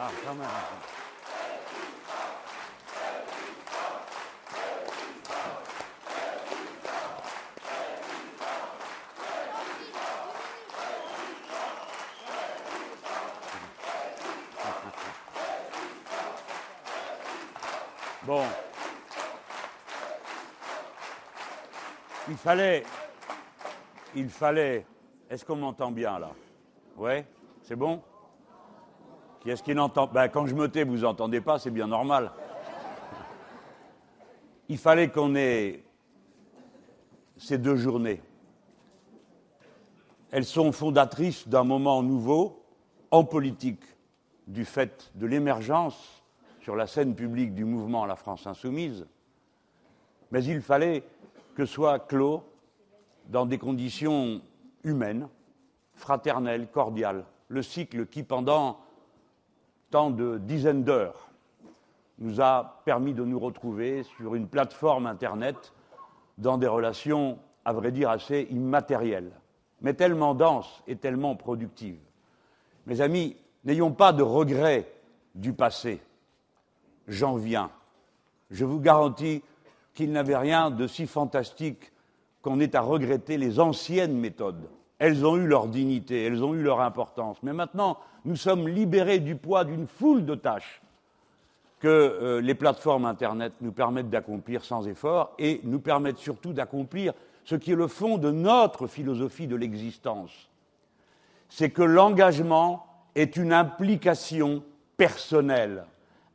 Ah, quand. Bon. Il fallait. Il fallait. Est-ce qu'on m'entend bien là? Ouais? C'est bon? Qui est-ce qui n'entend ben, Quand je me tais, vous entendez pas, c'est bien normal. Il fallait qu'on ait ces deux journées. Elles sont fondatrices d'un moment nouveau en politique, du fait de l'émergence sur la scène publique du mouvement La France insoumise, mais il fallait que soit clos dans des conditions humaines, fraternelles, cordiales, le cycle qui, pendant tant de dizaines d'heures, nous a permis de nous retrouver sur une plateforme Internet dans des relations, à vrai dire, assez immatérielles, mais tellement denses et tellement productives. Mes amis, n'ayons pas de regrets du passé. J'en viens. Je vous garantis qu'il n'avait rien de si fantastique qu'on ait à regretter les anciennes méthodes. Elles ont eu leur dignité, elles ont eu leur importance. Mais maintenant, nous sommes libérés du poids d'une foule de tâches que euh, les plateformes Internet nous permettent d'accomplir sans effort et nous permettent surtout d'accomplir ce qui est le fond de notre philosophie de l'existence. C'est que l'engagement est une implication personnelle,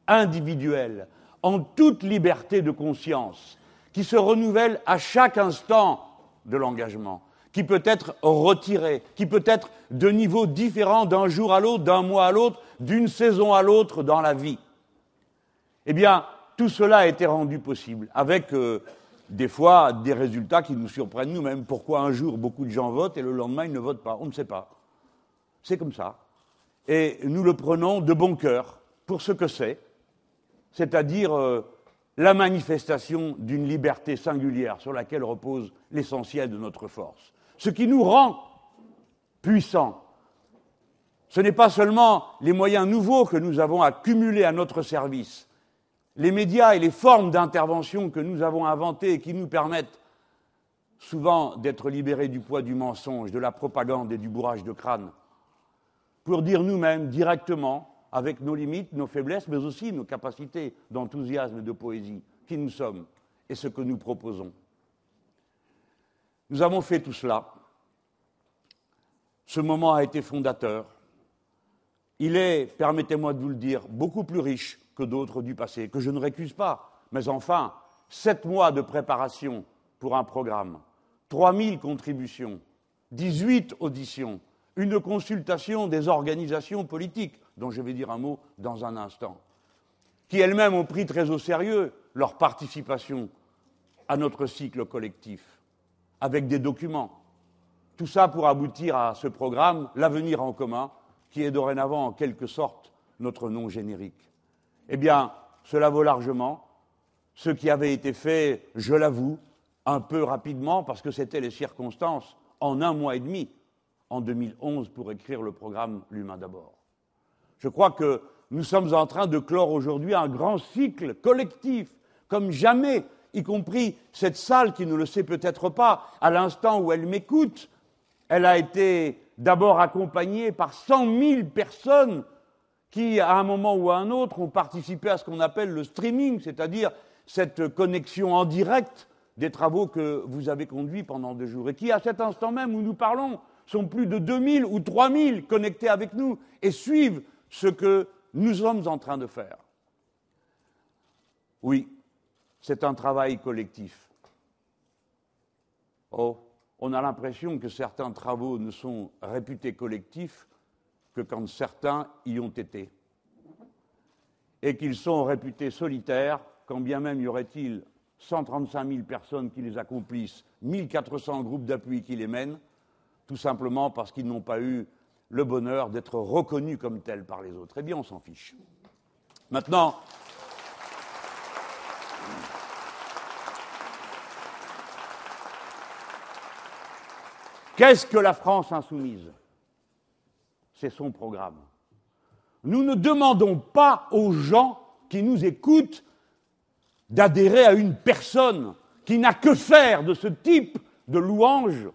individuelle, en toute liberté de conscience, qui se renouvelle à chaque instant de l'engagement, qui peut être retiré, qui peut être de niveau différent d'un jour à l'autre, d'un mois à l'autre, d'une saison à l'autre dans la vie. Eh bien, tout cela a été rendu possible avec euh, des fois des résultats qui nous surprennent nous-mêmes. Pourquoi un jour beaucoup de gens votent et le lendemain ils ne votent pas? On ne sait pas. C'est comme ça. Et nous le prenons de bon cœur pour ce que c'est, c'est-à-dire euh, la manifestation d'une liberté singulière sur laquelle repose l'essentiel de notre force. Ce qui nous rend puissants, ce n'est pas seulement les moyens nouveaux que nous avons accumulés à notre service, les médias et les formes d'intervention que nous avons inventées et qui nous permettent souvent d'être libérés du poids du mensonge, de la propagande et du bourrage de crâne, pour dire nous-mêmes directement avec nos limites, nos faiblesses, mais aussi nos capacités d'enthousiasme et de poésie, qui nous sommes et ce que nous proposons. Nous avons fait tout cela. Ce moment a été fondateur. Il est, permettez-moi de vous le dire, beaucoup plus riche que d'autres du passé, que je ne récuse pas. Mais enfin, sept mois de préparation pour un programme, 3000 contributions, 18 auditions, une consultation des organisations politiques, dont je vais dire un mot dans un instant, qui elles-mêmes ont pris très au sérieux leur participation à notre cycle collectif, avec des documents. Tout ça pour aboutir à ce programme, L'avenir en commun, qui est dorénavant en quelque sorte notre nom générique. Eh bien, cela vaut largement ce qui avait été fait, je l'avoue, un peu rapidement, parce que c'était les circonstances, en un mois et demi, en 2011, pour écrire le programme L'humain d'abord. Je crois que nous sommes en train de clore aujourd'hui un grand cycle collectif, comme jamais, y compris cette salle qui ne le sait peut-être pas, à l'instant où elle m'écoute, elle a été d'abord accompagnée par cent mille personnes qui, à un moment ou à un autre, ont participé à ce qu'on appelle le streaming, c'est-à-dire cette connexion en direct des travaux que vous avez conduits pendant deux jours, et qui, à cet instant même où nous parlons, sont plus de 2000 ou 3000 connectés avec nous et suivent ce que nous sommes en train de faire. Oui, c'est un travail collectif. Oh, on a l'impression que certains travaux ne sont réputés collectifs que quand certains y ont été, et qu'ils sont réputés solitaires, quand bien même y aurait-il 135 000 personnes qui les accomplissent, 1400 groupes d'appui qui les mènent, tout simplement parce qu'ils n'ont pas eu le bonheur d'être reconnu comme tel par les autres. Eh bien, on s'en fiche. Maintenant, qu'est-ce que la France insoumise? C'est son programme. nous ne demandons pas aux gens qui nous écoutent d'adhérer à une personne qui n'a que faire de ce type de louange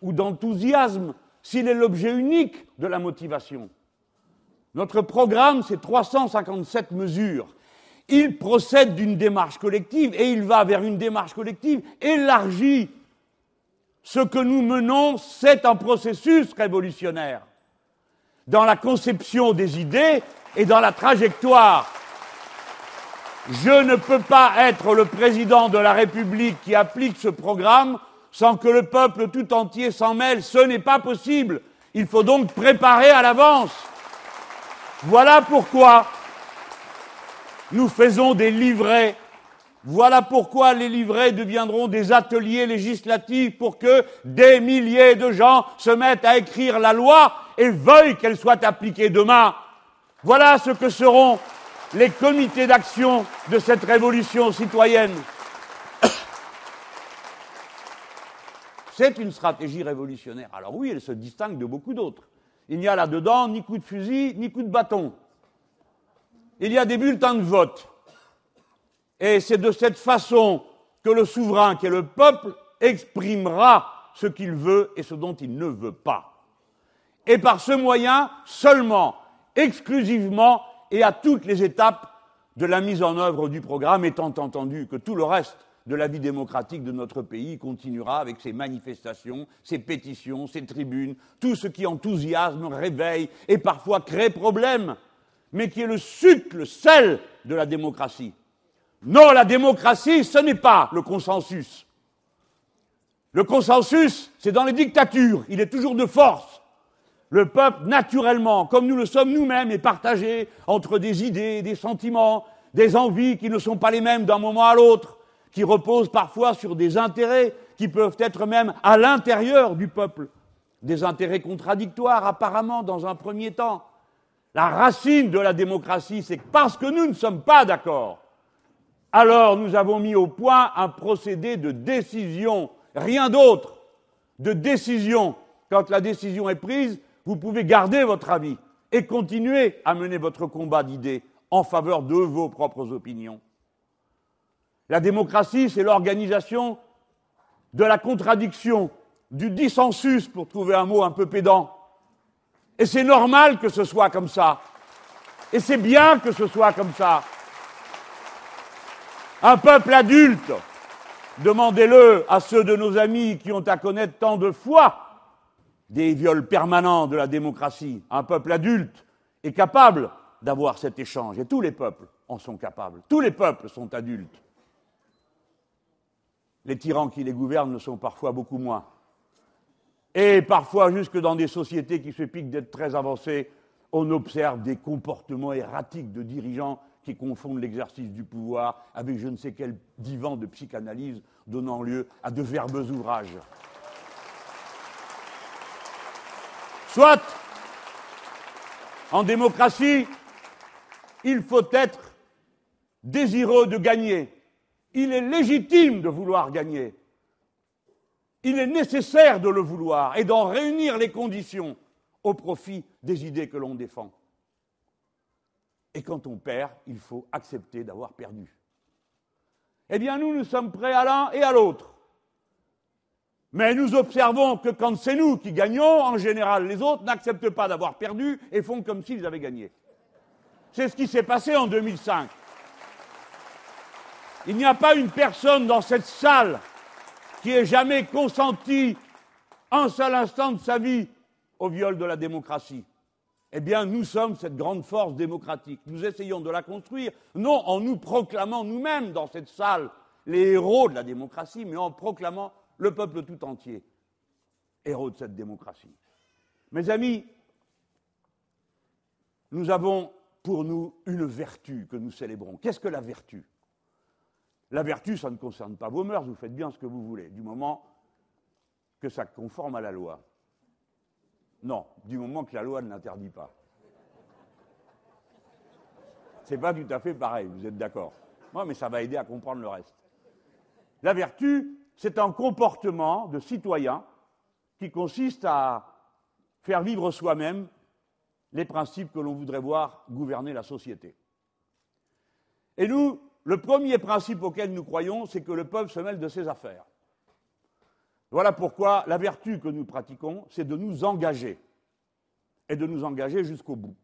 ou d'enthousiasme s'il est l'objet unique de la motivation. Notre programme, c'est 357 mesures. Il procède d'une démarche collective et il va vers une démarche collective élargie. Ce que nous menons, c'est un processus révolutionnaire dans la conception des idées et dans la trajectoire. Je ne peux pas être le président de la République qui applique ce programme sans que le peuple tout entier s'en mêle. Ce n'est pas possible. Il faut donc préparer à l'avance. Voilà pourquoi nous faisons des livrets. Voilà pourquoi les livrets deviendront des ateliers législatifs pour que des milliers de gens se mettent à écrire la loi et veuillent qu'elle soit appliquée demain. Voilà ce que seront les comités d'action de cette révolution citoyenne. C'est une stratégie révolutionnaire. Alors oui, elle se distingue de beaucoup d'autres. Il n'y a là-dedans ni coup de fusil, ni coup de bâton. Il y a des bulletins de vote. Et c'est de cette façon que le souverain, qui est le peuple, exprimera ce qu'il veut et ce dont il ne veut pas. Et par ce moyen seulement, exclusivement et à toutes les étapes de la mise en œuvre du programme, étant entendu que tout le reste de la vie démocratique de notre pays continuera avec ses manifestations, ses pétitions, ses tribunes, tout ce qui enthousiasme, réveille et parfois crée problème, mais qui est le sucre, le sel de la démocratie. Non, la démocratie, ce n'est pas le consensus. Le consensus, c'est dans les dictatures, il est toujours de force. Le peuple, naturellement, comme nous le sommes nous-mêmes, est partagé entre des idées, des sentiments, des envies qui ne sont pas les mêmes d'un moment à l'autre, qui reposent parfois sur des intérêts qui peuvent être même à l'intérieur du peuple, des intérêts contradictoires apparemment dans un premier temps. La racine de la démocratie, c'est parce que nous ne sommes pas d'accord, alors nous avons mis au point un procédé de décision, rien d'autre, de décision. Quand la décision est prise, vous pouvez garder votre avis et continuer à mener votre combat d'idées en faveur de vos propres opinions. La démocratie, c'est l'organisation de la contradiction, du dissensus, pour trouver un mot un peu pédant. Et c'est normal que ce soit comme ça. Et c'est bien que ce soit comme ça. Un peuple adulte, demandez-le à ceux de nos amis qui ont à connaître tant de fois des viols permanents de la démocratie. Un peuple adulte est capable d'avoir cet échange, et tous les peuples en sont capables. Tous les peuples sont adultes. Les tyrans qui les gouvernent le sont parfois beaucoup moins. Et parfois, jusque dans des sociétés qui se piquent d'être très avancées, on observe des comportements erratiques de dirigeants qui confondent l'exercice du pouvoir avec je ne sais quel divan de psychanalyse donnant lieu à de verbeux ouvrages. Soit, en démocratie, il faut être désireux de gagner. Il est légitime de vouloir gagner. Il est nécessaire de le vouloir et d'en réunir les conditions au profit des idées que l'on défend. Et quand on perd, il faut accepter d'avoir perdu. Eh bien, nous, nous sommes prêts à l'un et à l'autre. Mais nous observons que quand c'est nous qui gagnons, en général, les autres n'acceptent pas d'avoir perdu et font comme s'ils avaient gagné. C'est ce qui s'est passé en 2005. Il n'y a pas une personne dans cette salle qui ait jamais consenti un seul instant de sa vie au viol de la démocratie. Eh bien, nous sommes cette grande force démocratique. Nous essayons de la construire, non en nous proclamant nous-mêmes dans cette salle les héros de la démocratie, mais en proclamant le peuple tout entier, héros de cette démocratie. Mes amis, nous avons pour nous une vertu que nous célébrons. Qu'est-ce que la vertu? La vertu, ça ne concerne pas vos mœurs, vous faites bien ce que vous voulez, du moment que ça conforme à la loi. Non, du moment que la loi ne l'interdit pas. C'est pas tout à fait pareil, vous êtes d'accord. Moi, mais ça va aider à comprendre le reste. La vertu, c'est un comportement de citoyen qui consiste à faire vivre soi-même les principes que l'on voudrait voir gouverner la société. Et nous, le premier principe auquel nous croyons, c'est que le peuple se mêle de ses affaires. Voilà pourquoi la vertu que nous pratiquons, c'est de nous engager, et de nous engager jusqu'au bout.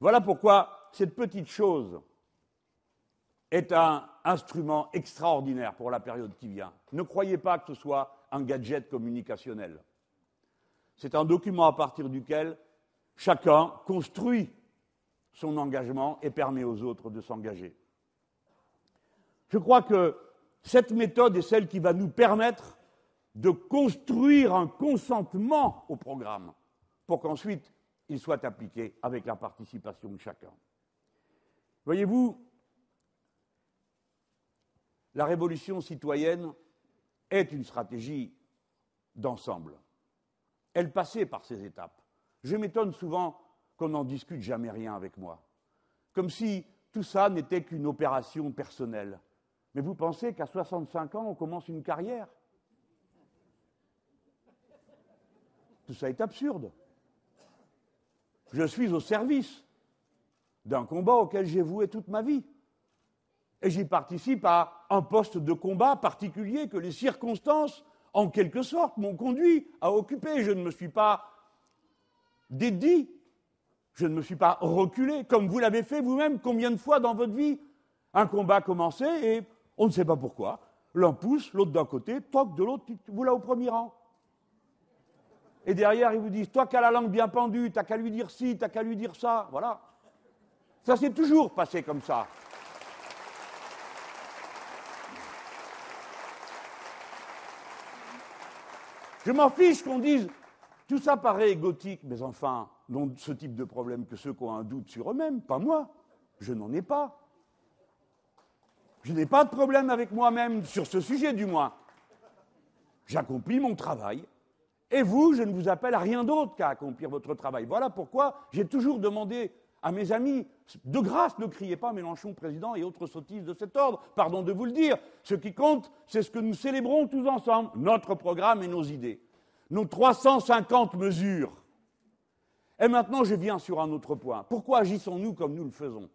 Voilà pourquoi cette petite chose est un instrument extraordinaire pour la période qui vient. Ne croyez pas que ce soit un gadget communicationnel. C'est un document à partir duquel chacun construit son engagement et permet aux autres de s'engager. Je crois que cette méthode est celle qui va nous permettre de construire un consentement au programme pour qu'ensuite il soit appliqué avec la participation de chacun. Voyez-vous, la révolution citoyenne est une stratégie d'ensemble. Elle passait par ces étapes. Je m'étonne souvent qu'on n'en discute jamais rien avec moi, comme si tout ça n'était qu'une opération personnelle. Mais vous pensez qu'à 65 ans, on commence une carrière? Tout ça est absurde. Je suis au service d'un combat auquel j'ai voué toute ma vie. Et j'y participe à un poste de combat particulier que les circonstances, en quelque sorte, m'ont conduit à occuper. Je ne me suis pas dédié, je ne me suis pas reculé, comme vous l'avez fait vous-même combien de fois dans votre vie. Un combat commencé et on ne sait pas pourquoi. L'un pousse, l'autre d'un côté, toc de l'autre, vous là au premier rang. Et derrière, ils vous disent Toi qui as la langue bien pendue, t'as qu'à lui dire ci, t'as qu'à lui dire ça. Voilà. Ça s'est toujours passé comme ça. Je m'en fiche qu'on dise tout ça paraît gothique, mais enfin, n'ont ce type de problème que ceux qui ont un doute sur eux-mêmes, pas moi. Je n'en ai pas. Je n'ai pas de problème avec moi-même, sur ce sujet du moins. J'accomplis mon travail, et vous, je ne vous appelle à rien d'autre qu'à accomplir votre travail. Voilà pourquoi j'ai toujours demandé à mes amis, de grâce, ne criez pas Mélenchon président et autres sottises de cet ordre, pardon de vous le dire. Ce qui compte, c'est ce que nous célébrons tous ensemble, notre programme et nos idées, nos 350 mesures. Et maintenant, je viens sur un autre point. Pourquoi agissons-nous comme nous le faisons?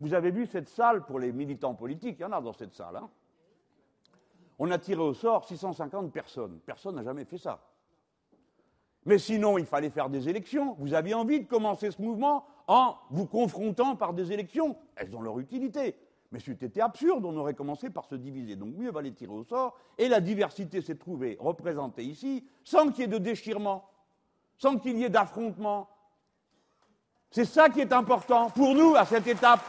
Vous avez vu cette salle pour les militants politiques, il y en a dans cette salle. Hein? On a tiré au sort 650 personnes. Personne n'a jamais fait ça. Mais sinon, il fallait faire des élections. Vous aviez envie de commencer ce mouvement en vous confrontant par des élections. Elles ont leur utilité. Mais c'était absurde, on aurait commencé par se diviser. Donc mieux valait tirer au sort. Et la diversité s'est trouvée représentée ici, sans qu'il y ait de déchirement, sans qu'il y ait d'affrontement. C'est ça qui est important pour nous à cette étape.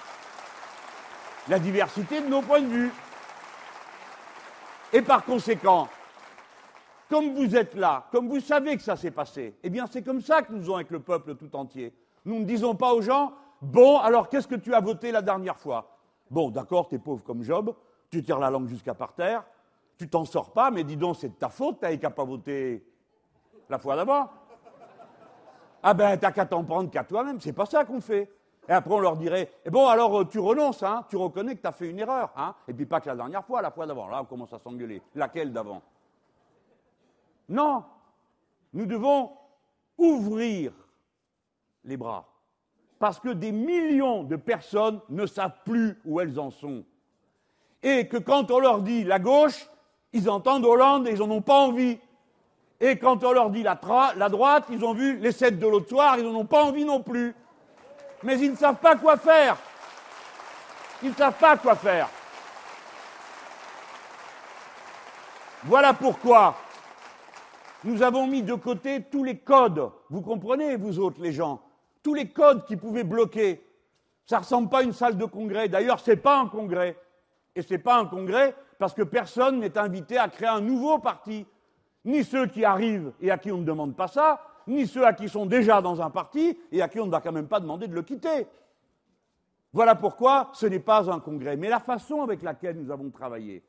La diversité de nos points de vue. Et par conséquent, comme vous êtes là, comme vous savez que ça s'est passé, eh bien c'est comme ça que nous faisons avec le peuple tout entier. Nous ne disons pas aux gens, bon, alors qu'est-ce que tu as voté la dernière fois? Bon, d'accord, t'es pauvre comme Job, tu tires la langue jusqu'à par terre, tu t'en sors pas, mais dis donc, c'est de ta faute, t'avais qu'à pas voter la fois d'avant. Ah ben, t'as qu'à t'en prendre qu'à toi-même, c'est pas ça qu'on fait. Et après, on leur dirait, eh bon, alors tu renonces, hein, tu reconnais que tu as fait une erreur, hein, et puis pas que la dernière fois, la fois d'avant. Là, on commence à s'engueuler. Laquelle d'avant? Non, nous devons ouvrir les bras. Parce que des millions de personnes ne savent plus où elles en sont. Et que quand on leur dit la gauche, ils entendent Hollande et ils n'en ont pas envie. Et quand on leur dit la, droite, ils ont vu les sept de l'autre soir, ils n'en ont pas envie non plus. Mais ils ne savent pas quoi faire. Ils ne savent pas quoi faire. Voilà pourquoi nous avons mis de côté tous les codes. Vous comprenez, vous autres, les gens? Tous les codes qui pouvaient bloquer. Ça ne ressemble pas à une salle de congrès. D'ailleurs, ce n'est pas un congrès. Et ce n'est pas un congrès parce que personne n'est invité à créer un nouveau parti. Ni ceux qui arrivent et à qui on ne demande pas ça, ni ceux à qui sont déjà dans un parti et à qui on ne va quand même pas demander de le quitter. Voilà pourquoi ce n'est pas un congrès. Mais la façon avec laquelle nous avons travaillé,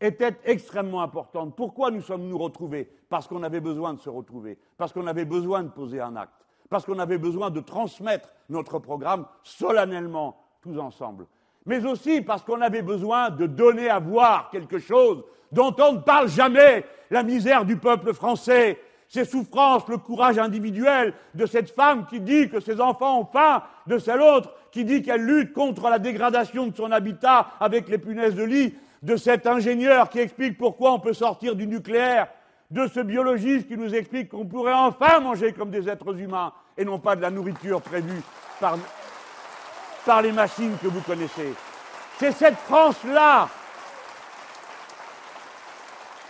était extrêmement importante. Pourquoi nous sommes-nous retrouvés? Parce qu'on avait besoin de se retrouver, parce qu'on avait besoin de poser un acte, parce qu'on avait besoin de transmettre notre programme solennellement, tous ensemble. Mais aussi parce qu'on avait besoin de donner à voir quelque chose dont on ne parle jamais, la misère du peuple français, ces souffrances, le courage individuel de cette femme qui dit que ses enfants ont faim, de celle autre qui dit qu'elle lutte contre la dégradation de son habitat avec les punaises de lit, de cet ingénieur qui explique pourquoi on peut sortir du nucléaire, de ce biologiste qui nous explique qu'on pourrait enfin manger comme des êtres humains et non pas de la nourriture prévue par, les machines que vous connaissez. C'est cette France-là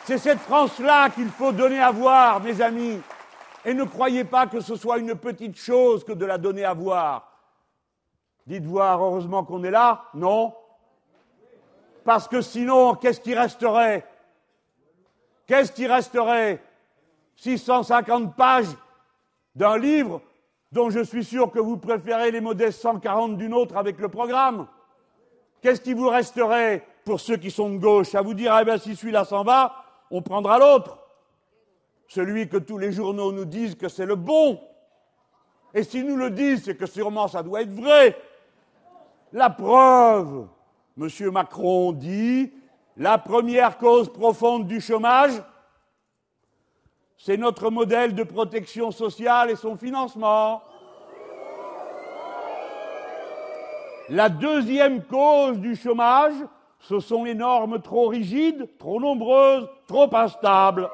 c'est cette France-là qu'il faut donner à voir, mes amis. Et ne croyez pas que ce soit une petite chose que de la donner à voir. Dites voir, heureusement qu'on est là Non Parce que sinon, qu'est-ce qui resterait? Qu'est-ce qui resterait 650 pages d'un livre dont je suis sûr que vous préférez les modestes 140 d'une autre avec le programme? Qu'est-ce qui vous resterait pour ceux qui sont de gauche? À vous dire, eh bien, si celui-là s'en va, on prendra l'autre. Celui que tous les journaux nous disent que c'est le bon. Et s'ils nous le disent, c'est que sûrement ça doit être vrai. La preuve, M. Macron dit, la première cause profonde du chômage, c'est notre modèle de protection sociale et son financement. La deuxième cause du chômage, ce sont les normes trop rigides, trop nombreuses, trop instables.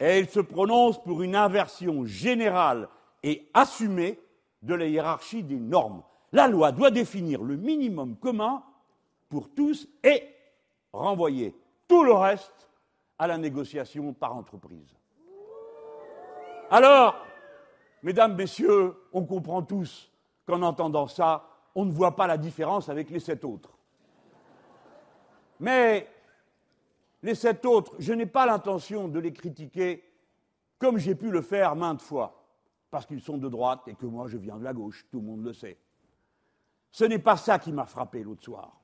Et il se prononce pour une inversion générale et assumée de la hiérarchie des normes. La loi doit définir le minimum commun pour tous et renvoyer tout le reste à la négociation par entreprise. Alors, mesdames, messieurs, on comprend tous qu'en entendant ça, on ne voit pas la différence avec les sept autres. Mais les sept autres, je n'ai pas l'intention de les critiquer comme j'ai pu le faire maintes fois, parce qu'ils sont de droite et que moi je viens de la gauche, tout le monde le sait. Ce n'est pas ça qui m'a frappé l'autre soir.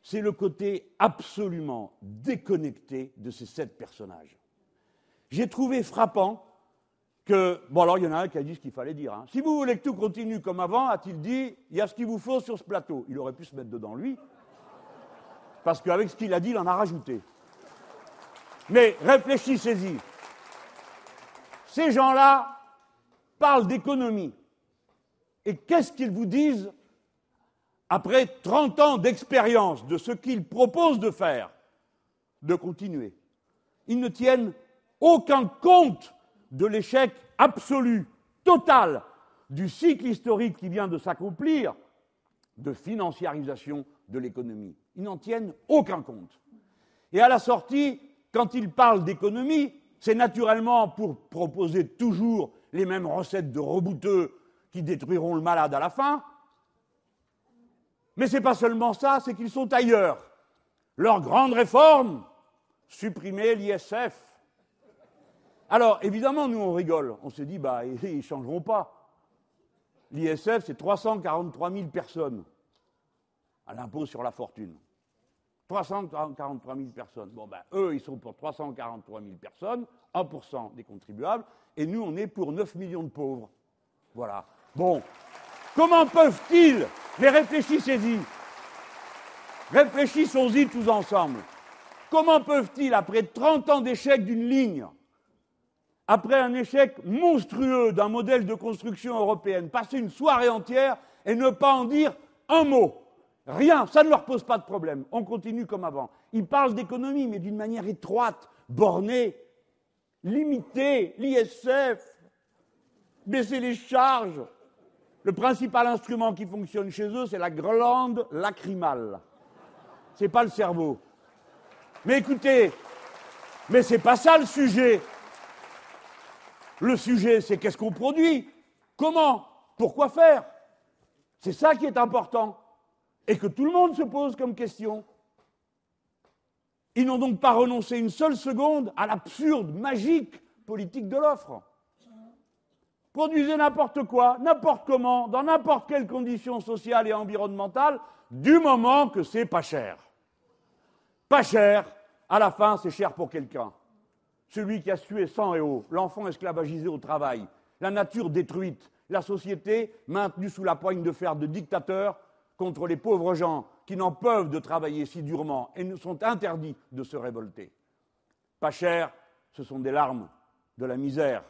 C'est le côté absolument déconnecté de ces sept personnages. J'ai trouvé frappant bon alors il y en a un qui a dit ce qu'il fallait dire. Hein. Si vous voulez que tout continue comme avant, a-t-il dit, il y a ce qu'il vous faut sur ce plateau. Il aurait pu se mettre dedans lui, parce qu'avec ce qu'il a dit, il en a rajouté. Mais réfléchissez-y. Ces gens-là parlent d'économie. Et qu'est-ce qu'ils vous disent après 30 ans d'expérience de ce qu'ils proposent de faire De continuer. Ils ne tiennent aucun compte de l'échec absolu, total, du cycle historique qui vient de s'accomplir de financiarisation de l'économie. Ils n'en tiennent aucun compte. Et à la sortie, quand ils parlent d'économie, c'est naturellement pour proposer toujours les mêmes recettes de rebouteux qui détruiront le malade à la fin. Mais ce n'est pas seulement ça, c'est qu'ils sont ailleurs. Leur grande réforme, supprimer l'ISF, alors, évidemment, nous, on rigole. On se dit, bah, ils ne changeront pas. L'ISF, c'est 343 000 personnes à l'impôt sur la fortune. 343 000 personnes. Bon, ben, eux, ils sont pour 343 000 personnes, 1% des contribuables, et nous, on est pour 9 millions de pauvres. Voilà. Bon. Comment peuvent-ils Mais réfléchissez-y. Réfléchissons-y tous ensemble. Comment peuvent-ils, après 30 ans d'échec d'une ligne, après un échec monstrueux d'un modèle de construction européenne, passer une soirée entière et ne pas en dire un mot? Rien, ça ne leur pose pas de problème. On continue comme avant. Ils parlent d'économie, mais d'une manière étroite, bornée, limitée, l'ISF, baisser les charges. Le principal instrument qui fonctionne chez eux, c'est la glande lacrymale. Ce n'est pas le cerveau. Mais écoutez, mais c'est pas ça le sujet. Le sujet, c'est qu'est-ce qu'on produit, comment, pourquoi faire? C'est ça qui est important. Et que tout le monde se pose comme question. Ils n'ont donc pas renoncé une seule seconde à l'absurde, magique politique de l'offre. Produisez n'importe quoi, n'importe comment, dans n'importe quelle condition sociale et environnementale, du moment que c'est pas cher. Pas cher, à la fin, c'est cher pour quelqu'un celui qui a sué sang et eau, l'enfant esclavagisé au travail, la nature détruite, la société maintenue sous la poigne de fer de dictateurs contre les pauvres gens qui n'en peuvent de travailler si durement et ne sont interdits de se révolter. Pas cher, ce sont des larmes de la misère,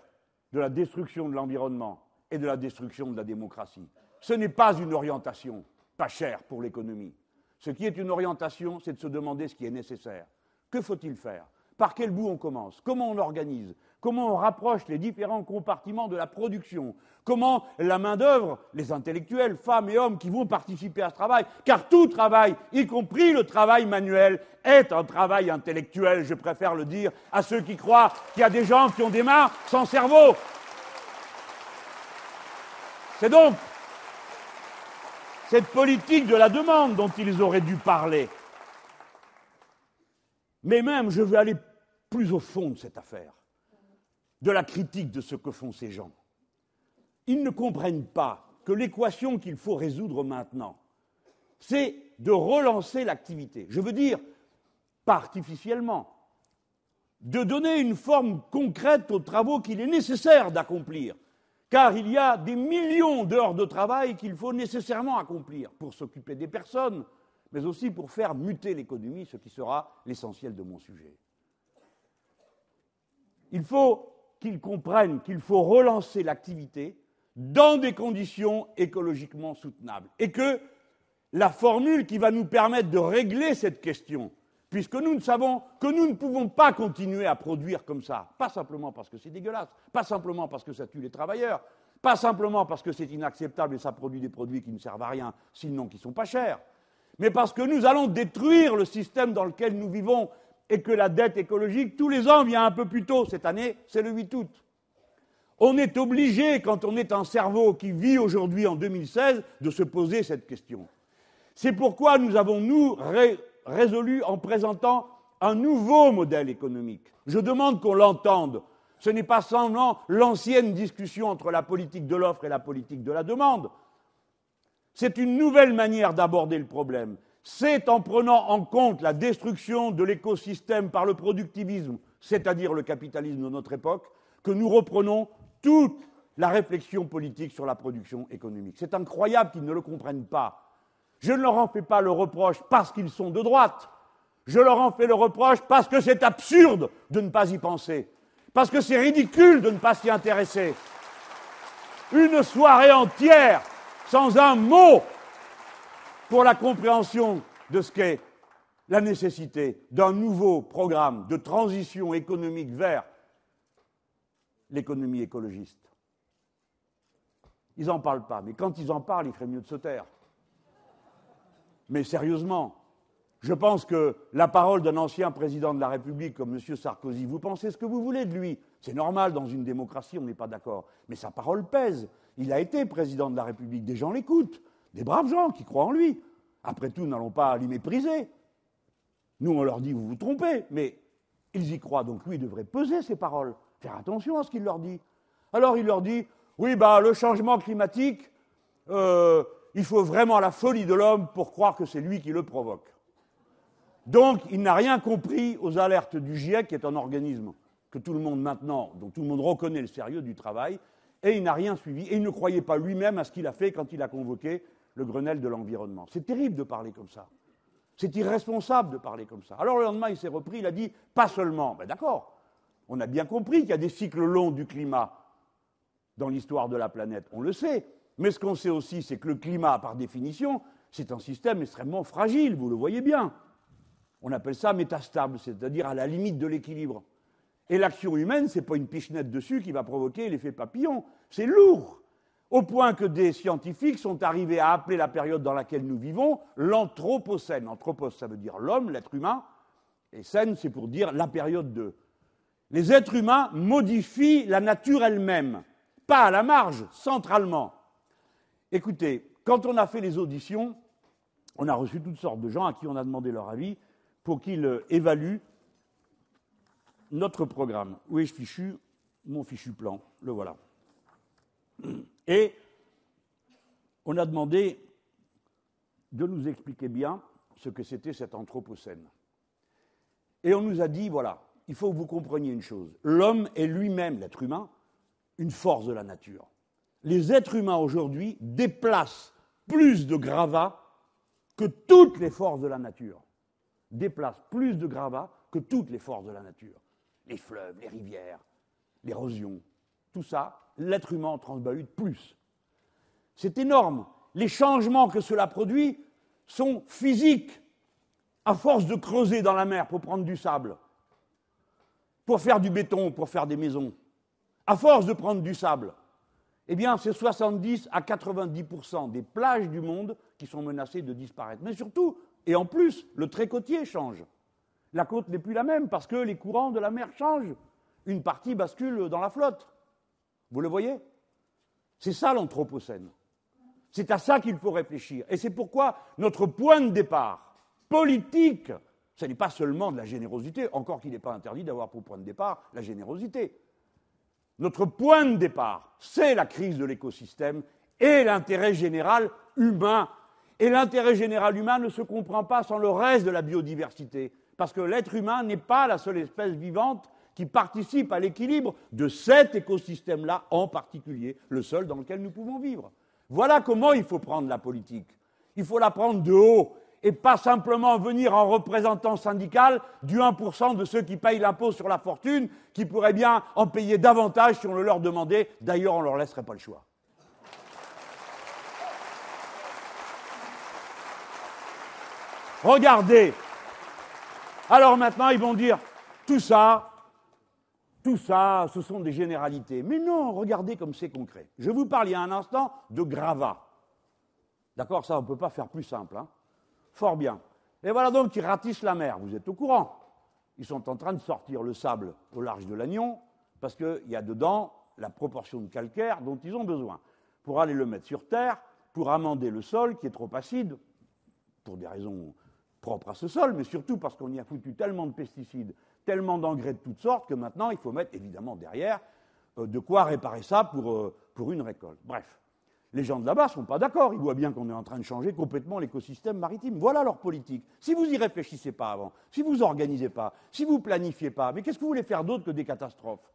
de la destruction de l'environnement et de la destruction de la démocratie. Ce n'est pas une orientation pas chère pour l'économie. Ce qui est une orientation, c'est de se demander ce qui est nécessaire. Que faut-il faire? Par quel bout on commence? Comment on organise? Comment on rapproche les différents compartiments de la production? Comment la main-d'œuvre, les intellectuels, femmes et hommes qui vont participer à ce travail, car tout travail, y compris le travail manuel, est un travail intellectuel, je préfère le dire à ceux qui croient qu'il y a des gens qui ont des mains sans cerveau. C'est donc cette politique de la demande dont ils auraient dû parler. Mais même, je veux aller plus au fond de cette affaire, de la critique de ce que font ces gens. Ils ne comprennent pas que l'équation qu'il faut résoudre maintenant, c'est de relancer l'activité. Je veux dire, pas artificiellement, de donner une forme concrète aux travaux qu'il est nécessaire d'accomplir car il y a des millions d'heures de travail qu'il faut nécessairement accomplir pour s'occuper des personnes, mais aussi pour faire muter l'économie, ce qui sera l'essentiel de mon sujet. Il faut qu'ils comprennent qu'il faut relancer l'activité dans des conditions écologiquement soutenables. Et que la formule qui va nous permettre de régler cette question, puisque nous ne savons que nous ne pouvons pas continuer à produire comme ça, pas simplement parce que c'est dégueulasse, pas simplement parce que ça tue les travailleurs, pas simplement parce que c'est inacceptable et ça produit des produits qui ne servent à rien, sinon qui ne sont pas chers, mais parce que nous allons détruire le système dans lequel nous vivons et que la dette écologique, tous les ans, vient un peu plus tôt. Cette année, c'est le 8 août. On est obligé, quand on est un cerveau qui vit aujourd'hui en 2016, de se poser cette question. C'est pourquoi nous avons, nous, résolu en présentant un nouveau modèle économique. Je demande qu'on l'entende. Ce n'est pas seulement l'ancienne discussion entre la politique de l'offre et la politique de la demande. C'est une nouvelle manière d'aborder le problème. C'est en prenant en compte la destruction de l'écosystème par le productivisme, c'est-à-dire le capitalisme de notre époque, que nous reprenons toute la réflexion politique sur la production économique. C'est incroyable qu'ils ne le comprennent pas. Je ne leur en fais pas le reproche parce qu'ils sont de droite. Je leur en fais le reproche parce que c'est absurde de ne pas y penser. Parce que c'est ridicule de ne pas s'y intéresser. Une soirée entière sans un mot pour la compréhension de ce qu'est la nécessité d'un nouveau programme de transition économique vers l'économie écologiste. Ils n'en parlent pas, mais quand ils en parlent, il ferait mieux de se taire. Mais sérieusement, je pense que la parole d'un ancien président de la République comme M. Sarkozy, vous pensez ce que vous voulez de lui. C'est normal, dans une démocratie, on n'est pas d'accord. Mais sa parole pèse. Il a été président de la République. Des gens l'écoutent. Des braves gens qui croient en lui. Après tout, n'allons pas l'y mépriser. Nous, on leur dit, vous vous trompez. Mais ils y croient. Donc lui, devrait peser ses paroles. Faire attention à ce qu'il leur dit. Alors il leur dit, oui, bah, le changement climatique, euh, il faut vraiment la folie de l'homme pour croire que c'est lui qui le provoque. Donc, il n'a rien compris aux alertes du GIEC, qui est un organisme que tout le monde maintenant, dont tout le monde reconnaît le sérieux du travail, et il n'a rien suivi, et il ne croyait pas lui-même à ce qu'il a fait quand il a convoqué le Grenelle de l'environnement. C'est terrible de parler comme ça. C'est irresponsable de parler comme ça. Alors le lendemain, il s'est repris, il a dit, pas seulement, ben d'accord, on a bien compris qu'il y a des cycles longs du climat dans l'histoire de la planète, on le sait, mais ce qu'on sait aussi, c'est que le climat, par définition, c'est un système extrêmement fragile, vous le voyez bien. On appelle ça métastable, c'est-à-dire à la limite de l'équilibre. Et l'action humaine, ce n'est pas une pichenette dessus qui va provoquer l'effet papillon. C'est lourd. Au point que des scientifiques sont arrivés à appeler la période dans laquelle nous vivons l'anthropocène. Anthropos, ça veut dire l'homme, l'être humain. Et scène, c'est pour dire la période de. Les êtres humains modifient la nature elle-même, pas à la marge, centralement. Écoutez, quand on a fait les auditions, on a reçu toutes sortes de gens à qui on a demandé leur avis pour qu'ils euh, évaluent notre programme. Où est-je fichu? Mon fichu plan, le voilà. Et on a demandé de nous expliquer bien ce que c'était cet anthropocène. Et on nous a dit, voilà, il faut que vous compreniez une chose. L'homme est lui-même, l'être humain, une force de la nature les êtres humains aujourd'hui déplacent plus de gravats que toutes les forces de la nature. Déplacent plus de gravats que toutes les forces de la nature. les fleuves, les rivières, l'érosion, tout ça, l'être humain en transbahute plus. C'est énorme. Les changements que cela produit sont physiques, à force de creuser dans la mer pour prendre du sable, pour faire du béton, pour faire des maisons, à force de prendre du sable, eh bien, c'est 70 à 90% des plages du monde qui sont menacées de disparaître. Mais surtout, et en plus, le trait côtier change. La côte n'est plus la même parce que les courants de la mer changent. Une partie bascule dans la flotte. Vous le voyez? C'est ça l'Anthropocène. C'est à ça qu'il faut réfléchir. Et c'est pourquoi notre point de départ politique, ce n'est pas seulement de la générosité, encore qu'il n'est pas interdit d'avoir pour point de départ la générosité. Notre point de départ, c'est la crise de l'écosystème et l'intérêt général humain. Et l'intérêt général humain ne se comprend pas sans le reste de la biodiversité, parce que l'être humain n'est pas la seule espèce vivante qui participe à l'équilibre de cet écosystème-là en particulier, le seul dans lequel nous pouvons vivre. Voilà comment il faut prendre la politique. Il faut la prendre de haut et pas simplement venir en représentant syndical du 1% de ceux qui payent l'impôt sur la fortune, qui pourraient bien en payer davantage si on le leur demandait. D'ailleurs, on ne leur laisserait pas le choix. Regardez. Alors maintenant, ils vont dire, tout ça, tout ça, ce sont des généralités. Mais non, regardez comme c'est concret. Je vous parle il y a un instant de gravat. D'accord, ça, on ne peut pas faire plus simple. Hein Fort bien. Et voilà donc qu'ils ratissent la mer, vous êtes au courant. Ils sont en train de sortir le sable au large de l'Agnon, parce qu'il y a dedans la proportion de calcaire dont ils ont besoin, pour aller le mettre sur terre, pour amender le sol qui est trop acide, pour des raisons propres à ce sol, mais surtout parce qu'on y a foutu tellement de pesticides, tellement d'engrais de toutes sortes, que maintenant il faut mettre évidemment derrière euh, de quoi réparer ça pour, euh, pour une récolte. Bref. Les gens de là-bas ne sont pas d'accord. Ils voient bien qu'on est en train de changer complètement l'écosystème maritime. Voilà leur politique. Si vous n'y réfléchissez pas avant, si vous organisez pas, si vous planifiez pas, mais qu'est-ce que vous voulez faire d'autre que des catastrophes?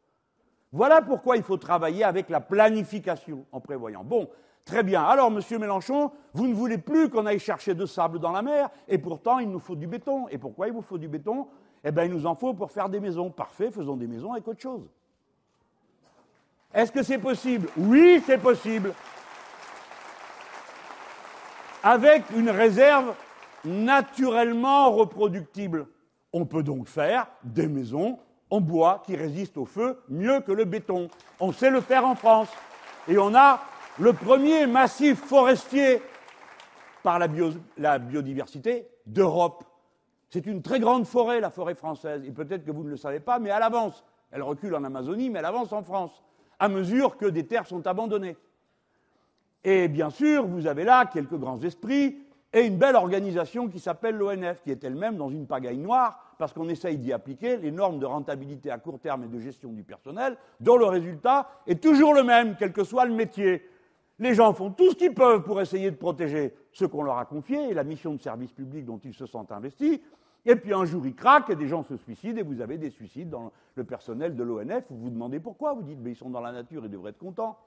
Voilà pourquoi il faut travailler avec la planification en prévoyant. Bon, très bien. Alors, Monsieur Mélenchon, vous ne voulez plus qu'on aille chercher de sable dans la mer, et pourtant il nous faut du béton. Et pourquoi il vous faut du béton? Eh bien, il nous en faut pour faire des maisons. Parfait, faisons des maisons avec autre chose. Est-ce que c'est possible? Oui, c'est possible avec une réserve naturellement reproductible. On peut donc faire des maisons en bois qui résistent au feu mieux que le béton. On sait le faire en France. Et on a le premier massif forestier par la, biodiversité d'Europe. C'est une très grande forêt, la forêt française. Et peut-être que vous ne le savez pas, mais elle avance. Elle recule en Amazonie, mais elle avance en France, à mesure que des terres sont abandonnées. Et bien sûr, vous avez là quelques grands esprits et une belle organisation qui s'appelle l'ONF, qui est elle-même dans une pagaille noire, parce qu'on essaye d'y appliquer les normes de rentabilité à court terme et de gestion du personnel, dont le résultat est toujours le même, quel que soit le métier. Les gens font tout ce qu'ils peuvent pour essayer de protéger ce qu'on leur a confié et la mission de service public dont ils se sentent investis. Et puis un jour, ils craquent et des gens se suicident et vous avez des suicides dans le personnel de l'ONF. Vous vous demandez pourquoi. Vous dites, mais ils sont dans la nature, ils devraient être contents.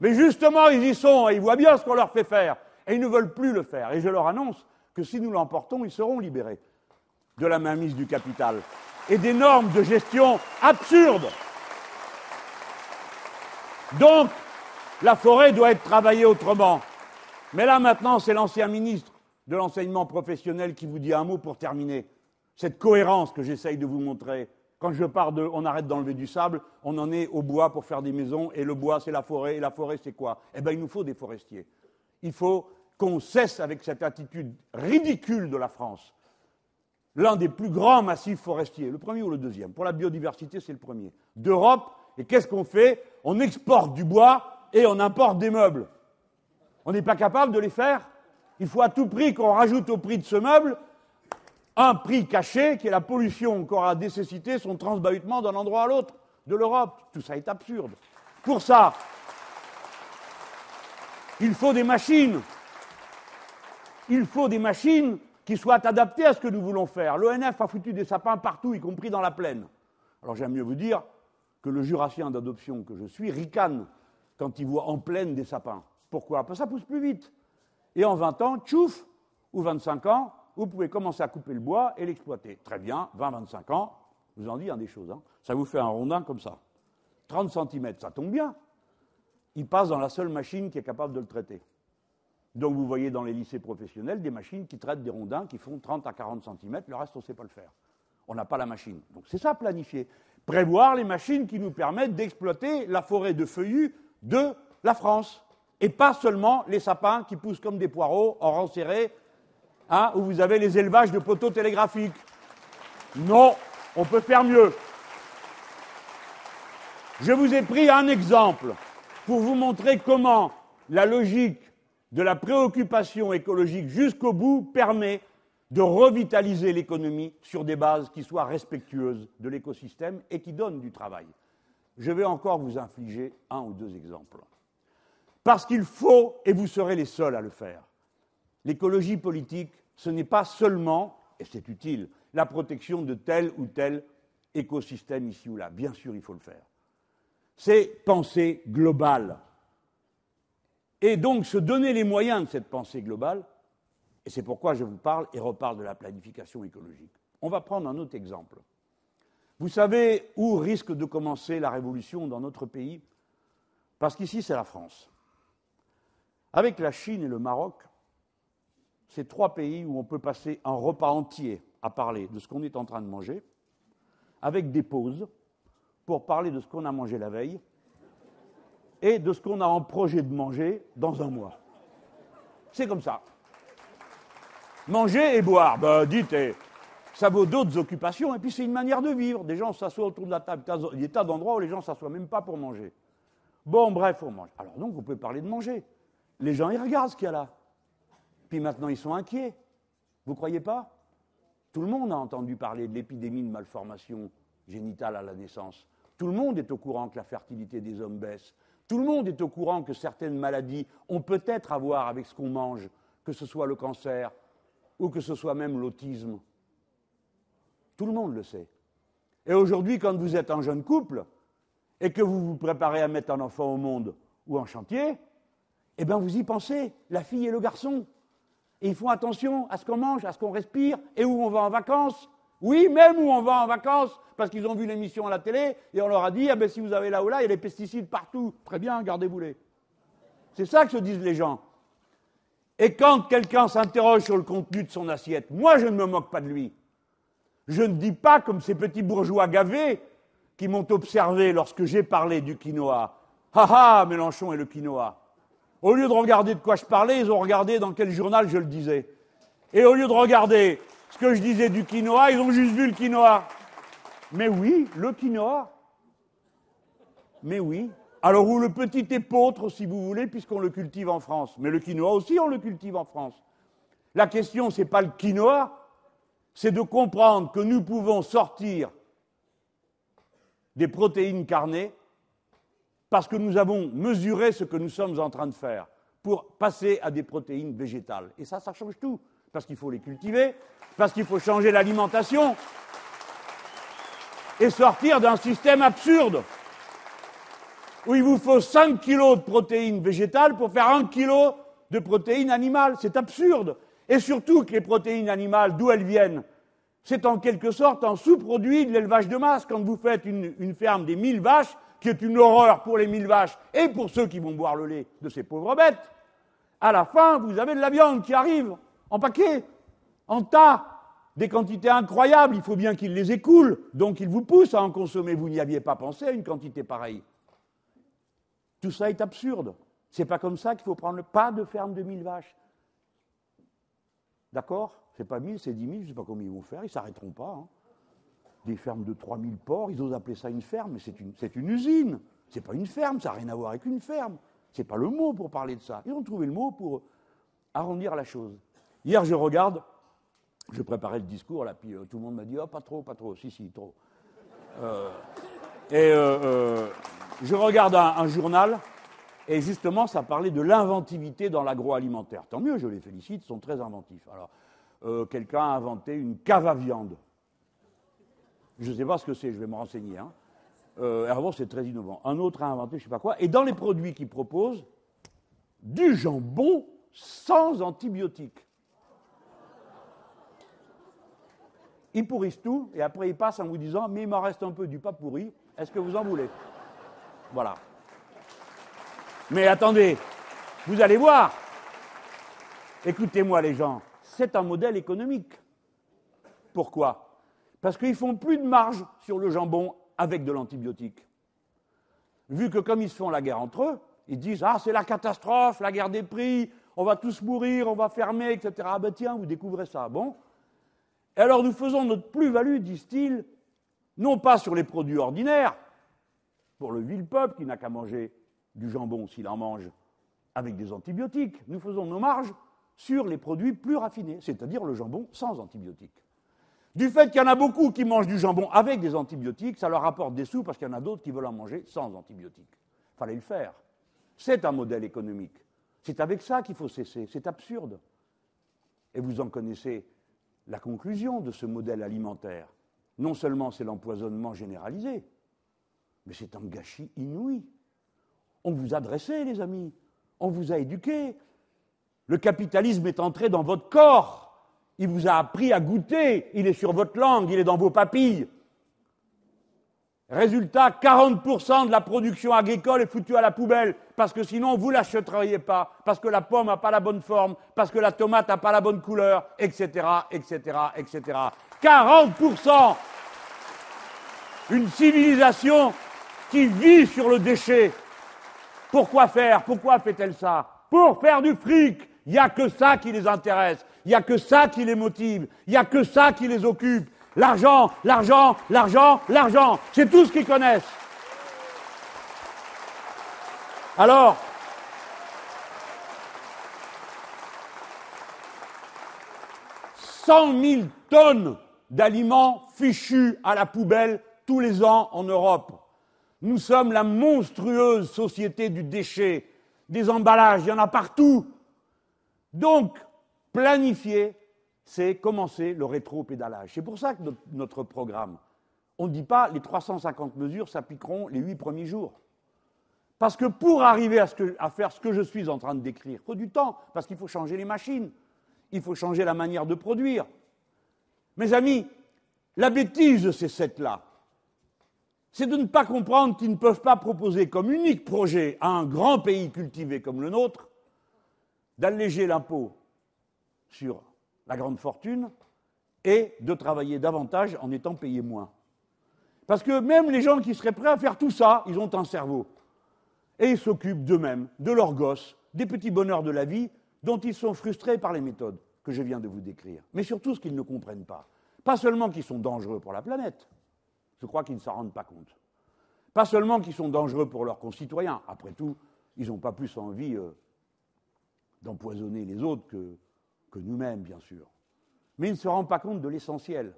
Mais justement, ils y sont et ils voient bien ce qu'on leur fait faire. Et ils ne veulent plus le faire. Et je leur annonce que si nous l'emportons, ils seront libérés de la mainmise du capital et des normes de gestion absurdes. Donc, la forêt doit être travaillée autrement. Mais là, maintenant, c'est l'ancien ministre de l'enseignement professionnel qui vous dit un mot pour terminer. Cette cohérence que j'essaye de vous montrer. Quand je pars de on arrête d'enlever du sable, on en est au bois pour faire des maisons, et le bois c'est la forêt, et la forêt c'est quoi? Eh bien il nous faut des forestiers. Il faut qu'on cesse avec cette attitude ridicule de la France. L'un des plus grands massifs forestiers, le premier ou le deuxième, pour la biodiversité c'est le premier, d'Europe, et qu'est-ce qu'on fait? On exporte du bois et on importe des meubles. On n'est pas capable de les faire? Il faut à tout prix qu'on rajoute au prix de ce meuble un prix caché qui est la pollution qu'aura nécessité son transbahutement d'un endroit à l'autre de l'Europe. Tout ça est absurde. Pour ça, il faut des machines. Il faut des machines qui soient adaptées à ce que nous voulons faire. L'ONF a foutu des sapins partout, y compris dans la plaine. Alors j'aime mieux vous dire que le jurassien d'adoption que je suis ricane quand il voit en plaine des sapins. Pourquoi? Parce que ça pousse plus vite. Et en 20 ans, tchouf, ou 25 ans, vous pouvez commencer à couper le bois et l'exploiter. Très bien, 20-25 ans, vous en dis hein, des choses. Hein. Ça vous fait un rondin comme ça. 30 cm, ça tombe bien. Il passe dans la seule machine qui est capable de le traiter. Donc vous voyez dans les lycées professionnels des machines qui traitent des rondins qui font 30 à 40 cm, le reste on ne sait pas le faire. On n'a pas la machine. Donc c'est ça planifier. Prévoir les machines qui nous permettent d'exploiter la forêt de feuillus de la France. Et pas seulement les sapins qui poussent comme des poireaux en rang serré, hein, où vous avez les élevages de poteaux télégraphiques. Non, on peut faire mieux. Je vous ai pris un exemple pour vous montrer comment la logique de la préoccupation écologique jusqu'au bout permet de revitaliser l'économie sur des bases qui soient respectueuses de l'écosystème et qui donnent du travail. Je vais encore vous infliger un ou deux exemples. Parce qu'il faut, et vous serez les seuls à le faire, l'écologie politique, ce n'est pas seulement, et c'est utile, la protection de tel ou tel écosystème ici ou là. Bien sûr, il faut le faire. C'est penser globale. Et donc se donner les moyens de cette pensée globale, et c'est pourquoi je vous parle et reparle de la planification écologique. On va prendre un autre exemple. Vous savez où risque de commencer la révolution dans notre pays? Parce qu'ici, c'est la France. Avec la Chine et le Maroc, c'est trois pays où on peut passer un repas entier à parler de ce qu'on est en train de manger, avec des pauses pour parler de ce qu'on a mangé la veille et de ce qu'on a en projet de manger dans un mois. C'est comme ça. Manger et boire, ben, dites, eh, ça vaut d'autres occupations, et puis c'est une manière de vivre. Des gens s'assoient autour de la table. Il y a des tas d'endroits où les gens s'assoient même pas pour manger. Bon, bref, on mange. Alors donc, vous pouvez parler de manger. Les gens, ils regardent ce qu'il y a là. Puis maintenant, ils sont inquiets. Vous croyez pas? Tout le monde a entendu parler de l'épidémie de malformation génitale à la naissance. Tout le monde est au courant que la fertilité des hommes baisse. Tout le monde est au courant que certaines maladies ont peut-être à voir avec ce qu'on mange, que ce soit le cancer ou que ce soit même l'autisme. Tout le monde le sait. Et aujourd'hui, quand vous êtes un jeune couple et que vous vous préparez à mettre un enfant au monde ou en chantier, eh bien vous y pensez, la fille et le garçon. Ils font attention à ce qu'on mange, à ce qu'on respire et où on va en vacances. Oui, même où on va en vacances, parce qu'ils ont vu l'émission à la télé et on leur a dit ah ben, si vous avez là ou là, il y a des pesticides partout. Très bien, gardez-vous-les. C'est ça que se disent les gens. Et quand quelqu'un s'interroge sur le contenu de son assiette, moi je ne me moque pas de lui. Je ne dis pas comme ces petits bourgeois gavés qui m'ont observé lorsque j'ai parlé du quinoa. Ha ha, Mélenchon et le quinoa. Au lieu de regarder de quoi je parlais, ils ont regardé dans quel journal je le disais. Et au lieu de regarder ce que je disais du quinoa, ils ont juste vu le quinoa. Mais oui, le quinoa. Mais oui. Alors, ou le petit épeautre, si vous voulez, puisqu'on le cultive en France. Mais le quinoa aussi, on le cultive en France. La question, ce n'est pas le quinoa, c'est de comprendre que nous pouvons sortir des protéines carnées parce que nous avons mesuré ce que nous sommes en train de faire pour passer à des protéines végétales. Et ça, ça change tout, parce qu'il faut les cultiver, parce qu'il faut changer l'alimentation et sortir d'un système absurde où il vous faut 5 kilos de protéines végétales pour faire 1 kilo de protéines animales. C'est absurde. Et surtout que les protéines animales, d'où elles viennent C'est en quelque sorte un sous-produit de l'élevage de masse. Quand vous faites une, ferme des 1000 vaches, qui est une horreur pour les 1000 vaches et pour ceux qui vont boire le lait de ces pauvres bêtes, à la fin, vous avez de la viande qui arrive en paquet, en tas, des quantités incroyables. Il faut bien qu'ils les écoulent, donc ils vous poussent à en consommer. Vous n'y aviez pas pensé à une quantité pareille. Tout ça est absurde. C'est pas comme ça qu'il faut prendre le pas de ferme de 1000 vaches. D'accord? C'est pas 1000, c'est 10 000, je sais pas comment ils vont faire, ils s'arrêteront pas. Hein. Des fermes de 3000 porcs, ils osent appeler ça une ferme, mais c'est une, une, usine. C'est pas une ferme, ça n'a rien à voir avec une ferme. C'est pas le mot pour parler de ça. Ils ont trouvé le mot pour arrondir la chose. Hier, je regarde, je préparais le discours, là, puis euh, tout le monde m'a dit Oh, pas trop, pas trop, si, si, trop. Euh, et euh, je regarde un, journal, et justement, ça parlait de l'inventivité dans l'agroalimentaire. Tant mieux, je les félicite, ils sont très inventifs. Alors, quelqu'un a inventé une cave à viande. Je ne sais pas ce que c'est, je vais me renseigner. Hein. Euh, c'est très innovant. Un autre a inventé je ne sais pas quoi. Et dans les produits qu'il propose, du jambon sans antibiotiques. ils pourrissent tout, et après ils passent en vous disant Mais il m'en reste un peu du pas pourri, est-ce que vous en voulez? Voilà. Mais attendez, vous allez voir. Écoutez-moi les gens, c'est un modèle économique. Pourquoi? Parce qu'ils font plus de marge sur le jambon avec de l'antibiotique. Vu que comme ils se font la guerre entre eux, ils disent Ah, c'est la catastrophe, la guerre des prix, on va tous mourir, on va fermer, etc. Ah ben tiens, vous découvrez ça. Bon. Et alors nous faisons notre plus-value, disent-ils, non pas sur les produits ordinaires, pour le vil peuple qui n'a qu'à manger du jambon s'il en mange avec des antibiotiques, nous faisons nos marges sur les produits plus raffinés, c'est-à-dire le jambon sans antibiotiques. Du fait qu'il y en a beaucoup qui mangent du jambon avec des antibiotiques, ça leur apporte des sous parce qu'il y en a d'autres qui veulent en manger sans antibiotiques. Il fallait le faire. C'est un modèle économique. C'est avec ça qu'il faut cesser. C'est absurde. Et vous en connaissez la conclusion de ce modèle alimentaire. Non seulement c'est l'empoisonnement généralisé, mais c'est un gâchis inouï. On vous a dressé, les amis. On vous a éduqué. Le capitalisme est entré dans votre corps. Il vous a appris à goûter. Il est sur votre langue. Il est dans vos papilles. Résultat, 40% de la production agricole est foutue à la poubelle, parce que sinon vous ne l'achèteriez pas, parce que la pomme n'a pas la bonne forme, parce que la tomate n'a pas la bonne couleur, etc., etc., etc. 40% Une civilisation qui vit sur le déchet. Pourquoi faire? Pourquoi fait-elle ça? Pour faire du fric. Il n'y a que ça qui les intéresse. Il n'y a que ça qui les motive. Il n'y a que ça qui les occupe. L'argent, l'argent, l'argent, l'argent. C'est tout ce qu'ils connaissent. Alors, cent mille tonnes d'aliments fichus à la poubelle tous les ans en Europe. Nous sommes la monstrueuse société du déchet, des emballages, il y en a partout. Donc, planifier c'est commencer le rétro-pédalage. C'est pour ça que notre, programme, on ne dit pas les 350 mesures s'appliqueront les huit premiers jours. Parce que pour arriver à, faire ce que je suis en train de décrire, il faut du temps, parce qu'il faut changer les machines, il faut changer la manière de produire. Mes amis, la bêtise de ces sept-là, c'est de ne pas comprendre qu'ils ne peuvent pas proposer comme unique projet à un grand pays cultivé comme le nôtre d'alléger l'impôt sur la grande fortune et de travailler davantage en étant payé moins. Parce que même les gens qui seraient prêts à faire tout ça, ils ont un cerveau. Et ils s'occupent d'eux-mêmes, de leurs gosses, des petits bonheurs de la vie dont ils sont frustrés par les méthodes que je viens de vous décrire. Mais surtout ce qu'ils ne comprennent pas. Pas seulement qu'ils sont dangereux pour la planète, je crois qu'ils ne s'en rendent pas compte. Pas seulement qu'ils sont dangereux pour leurs concitoyens, après tout, ils n'ont pas plus envie euh, d'empoisonner les autres que nous-mêmes, bien sûr. Mais il ne se rend pas compte de l'essentiel.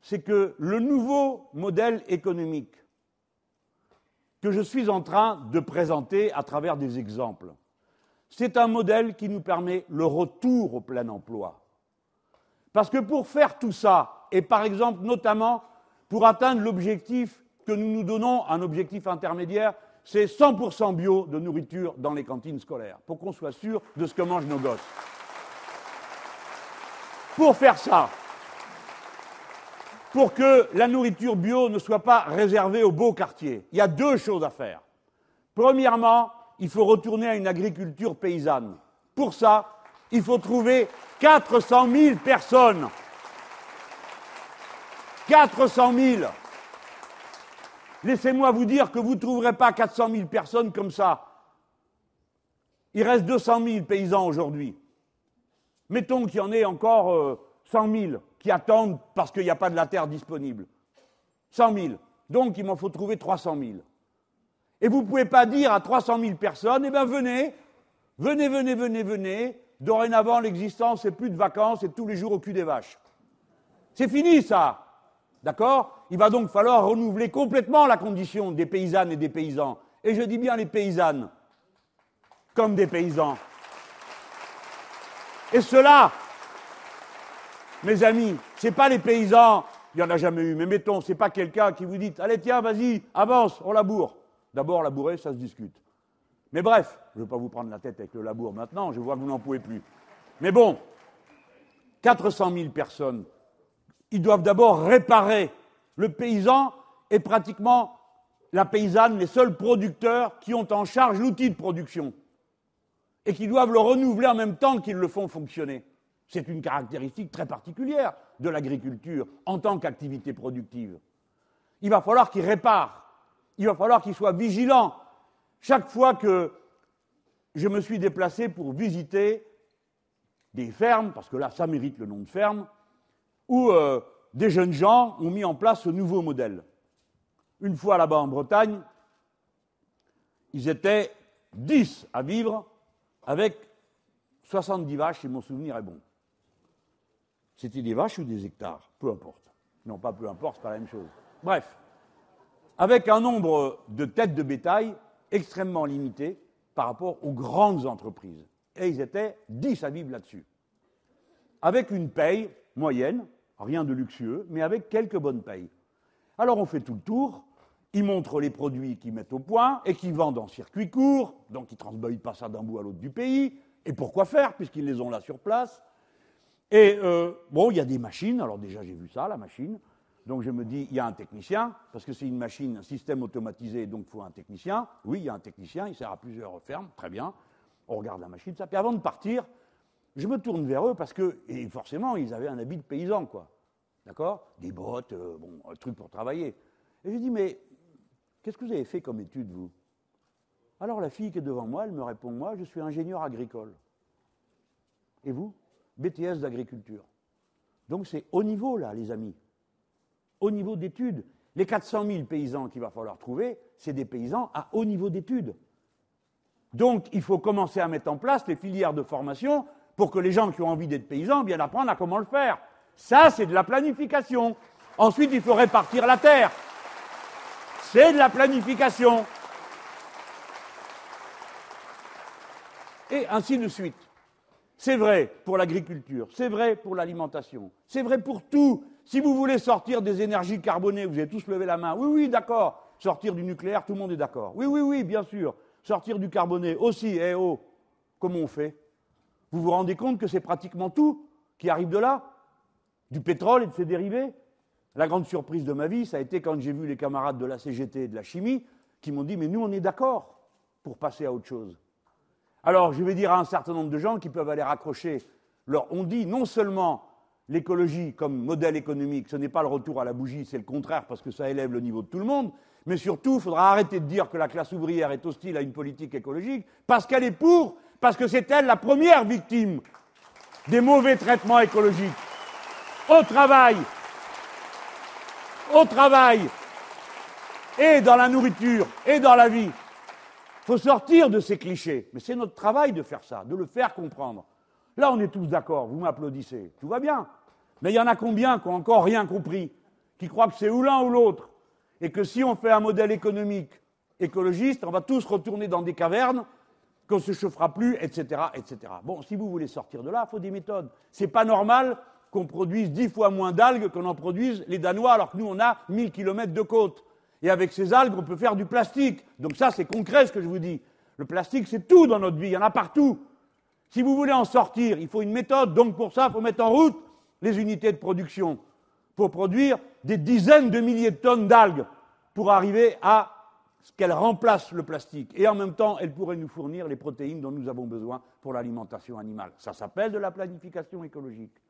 C'est que le nouveau modèle économique que je suis en train de présenter à travers des exemples, c'est un modèle qui nous permet le retour au plein emploi. Parce que pour faire tout ça, et par exemple notamment pour atteindre l'objectif que nous nous donnons, un objectif intermédiaire, c'est 100% bio de nourriture dans les cantines scolaires, pour qu'on soit sûr de ce que mangent nos gosses. Pour faire ça, pour que la nourriture bio ne soit pas réservée aux beaux quartiers, il y a deux choses à faire. Premièrement, il faut retourner à une agriculture paysanne. Pour ça, il faut trouver 400 000 personnes. 400 000. Laissez-moi vous dire que vous ne trouverez pas 400 000 personnes comme ça. Il reste 200 000 paysans aujourd'hui. Mettons qu'il y en ait encore 100 euh, 000 qui attendent parce qu'il n'y a pas de la terre disponible. 100 000. Donc il m'en faut trouver 300 000. Et vous ne pouvez pas dire à 300 000 personnes, eh bien venez, venez, venez, venez, venez, dorénavant l'existence, c'est plus de vacances, c'est tous les jours au cul des vaches. C'est fini ça. D'accord? Il va donc falloir renouveler complètement la condition des paysannes et des paysans. Et je dis bien les paysannes, comme des paysans. Et cela, mes amis, ce n'est pas les paysans, il n'y en a jamais eu, mais mettons, ce n'est pas quelqu'un qui vous dit Allez, tiens, vas-y, avance, on laboure. D'abord, labourer, ça se discute. Mais bref, je ne vais pas vous prendre la tête avec le labour maintenant, je vois que vous n'en pouvez plus. Mais bon, 400 000 personnes ils doivent d'abord réparer. Le paysan est pratiquement la paysanne, les seuls producteurs qui ont en charge l'outil de production et qui doivent le renouveler en même temps qu'ils le font fonctionner. C'est une caractéristique très particulière de l'agriculture en tant qu'activité productive. Il va falloir qu'il répare, il va falloir qu'il soit vigilant. Chaque fois que je me suis déplacé pour visiter des fermes, parce que là, ça mérite le nom de ferme, où euh, des jeunes gens ont mis en place ce nouveau modèle. Une fois là-bas en Bretagne, ils étaient 10 à vivre avec 70 vaches, si mon souvenir est bon. C'était des vaches ou des hectares? Peu importe. Non, pas peu importe, c'est pas la même chose. Bref, avec un nombre de têtes de bétail extrêmement limité par rapport aux grandes entreprises. Et ils étaient 10 à vivre là-dessus. Avec une paye moyenne, rien de luxueux, mais avec quelques bonnes payes. Alors on fait tout le tour, ils montrent les produits qu'ils mettent au point et qu'ils vendent en circuit court, donc ils ne transboyent pas ça d'un bout à l'autre du pays. Et pourquoi faire, puisqu'ils les ont là sur place? Et euh, bon, il y a des machines, alors déjà j'ai vu ça, la machine. Donc je me dis, il y a un technicien, parce que c'est une machine, un système automatisé, donc il faut un technicien. Oui, il y a un technicien, il sert à plusieurs fermes, très bien. On regarde la machine, ça. Puis avant de partir, je me tourne vers eux parce que, et forcément, ils avaient un habit de paysan, quoi. D'accord? Des bottes, euh, bon, un truc pour travailler. Et je dis, mais qu'est-ce que vous avez fait comme étude, vous? Alors la fille qui est devant moi, elle me répond, moi, je suis ingénieur agricole. Et vous? BTS d'agriculture. Donc c'est haut niveau, là, les amis. Haut niveau d'études. Les 400 000 paysans qu'il va falloir trouver, c'est des paysans à haut niveau d'études. Donc il faut commencer à mettre en place les filières de formation pour que les gens qui ont envie d'être paysans viennent apprendre à comment le faire. Ça, c'est de la planification. Ensuite, il faut répartir la terre. C'est de la planification. Et ainsi de suite. C'est vrai pour l'agriculture, c'est vrai pour l'alimentation, c'est vrai pour tout. Si vous voulez sortir des énergies carbonées, vous avez tous levé la main. Oui, oui, d'accord. Sortir du nucléaire, tout le monde est d'accord. Oui, oui, oui, bien sûr. Sortir du carboné aussi, eh oh, comment on fait? Vous vous rendez compte que c'est pratiquement tout qui arrive de là? Du pétrole et de ses dérivés? La grande surprise de ma vie, ça a été quand j'ai vu les camarades de la CGT et de la chimie qui m'ont dit Mais nous, on est d'accord pour passer à autre chose. Alors, je vais dire à un certain nombre de gens qui peuvent aller raccrocher leur. On dit non seulement l'écologie comme modèle économique, ce n'est pas le retour à la bougie, c'est le contraire parce que ça élève le niveau de tout le monde, mais surtout, il faudra arrêter de dire que la classe ouvrière est hostile à une politique écologique parce qu'elle est pour, parce que c'est elle la première victime des mauvais traitements écologiques au travail, au travail, et dans la nourriture, et dans la vie. Il faut sortir de ces clichés. Mais c'est notre travail de faire ça, de le faire comprendre. Là, on est tous d'accord, vous m'applaudissez, tout va bien. Mais il y en a combien qui n'ont encore rien compris, qui croient que c'est ou l'un ou l'autre, et que si on fait un modèle économique écologiste, on va tous retourner dans des cavernes, qu'on ne se chauffera plus, etc.. Bon, si vous voulez sortir de là, il faut des méthodes. C'est pas normal qu'on produise dix fois moins d'algues qu'on en produisent les Danois, alors que nous, on a 1000 kilomètres de côte. Et avec ces algues, on peut faire du plastique. Donc ça, c'est concret ce que je vous dis. Le plastique, c'est tout dans notre vie, il y en a partout. Si vous voulez en sortir, il faut une méthode. Donc pour ça, il faut mettre en route les unités de production pour produire des dizaines de milliers de tonnes d'algues pour arriver à ce qu'elles remplacent le plastique. Et en même temps, elles pourraient nous fournir les protéines dont nous avons besoin pour l'alimentation animale. Ça s'appelle de la planification écologique.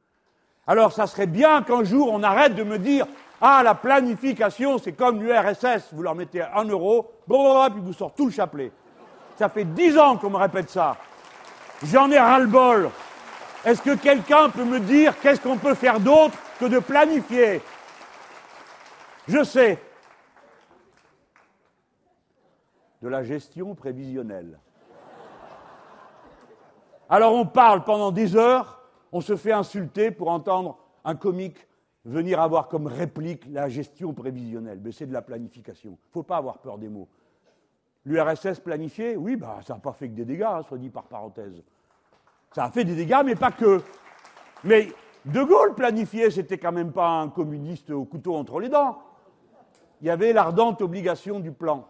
Alors ça serait bien qu'un jour on arrête de me dire Ah, la planification, c'est comme l'URSS, vous leur mettez un euro, puis vous sortez tout le chapelet. Ça fait dix ans qu'on me répète ça. J'en ai ras-le-bol. Est-ce que quelqu'un peut me dire qu'est-ce qu'on peut faire d'autre que de planifier? Je sais. De la gestion prévisionnelle. Alors on parle pendant dix heures on se fait insulter pour entendre un comique venir avoir comme réplique la gestion prévisionnelle. Mais c'est de la planification. Il ne faut pas avoir peur des mots. L'URSS planifié, oui, bah, ça n'a pas fait que des dégâts, hein, soit dit par parenthèse. Ça a fait des dégâts, mais pas que. Mais De Gaulle planifié, c'était quand même pas un communiste au couteau entre les dents. Il y avait l'ardente obligation du plan.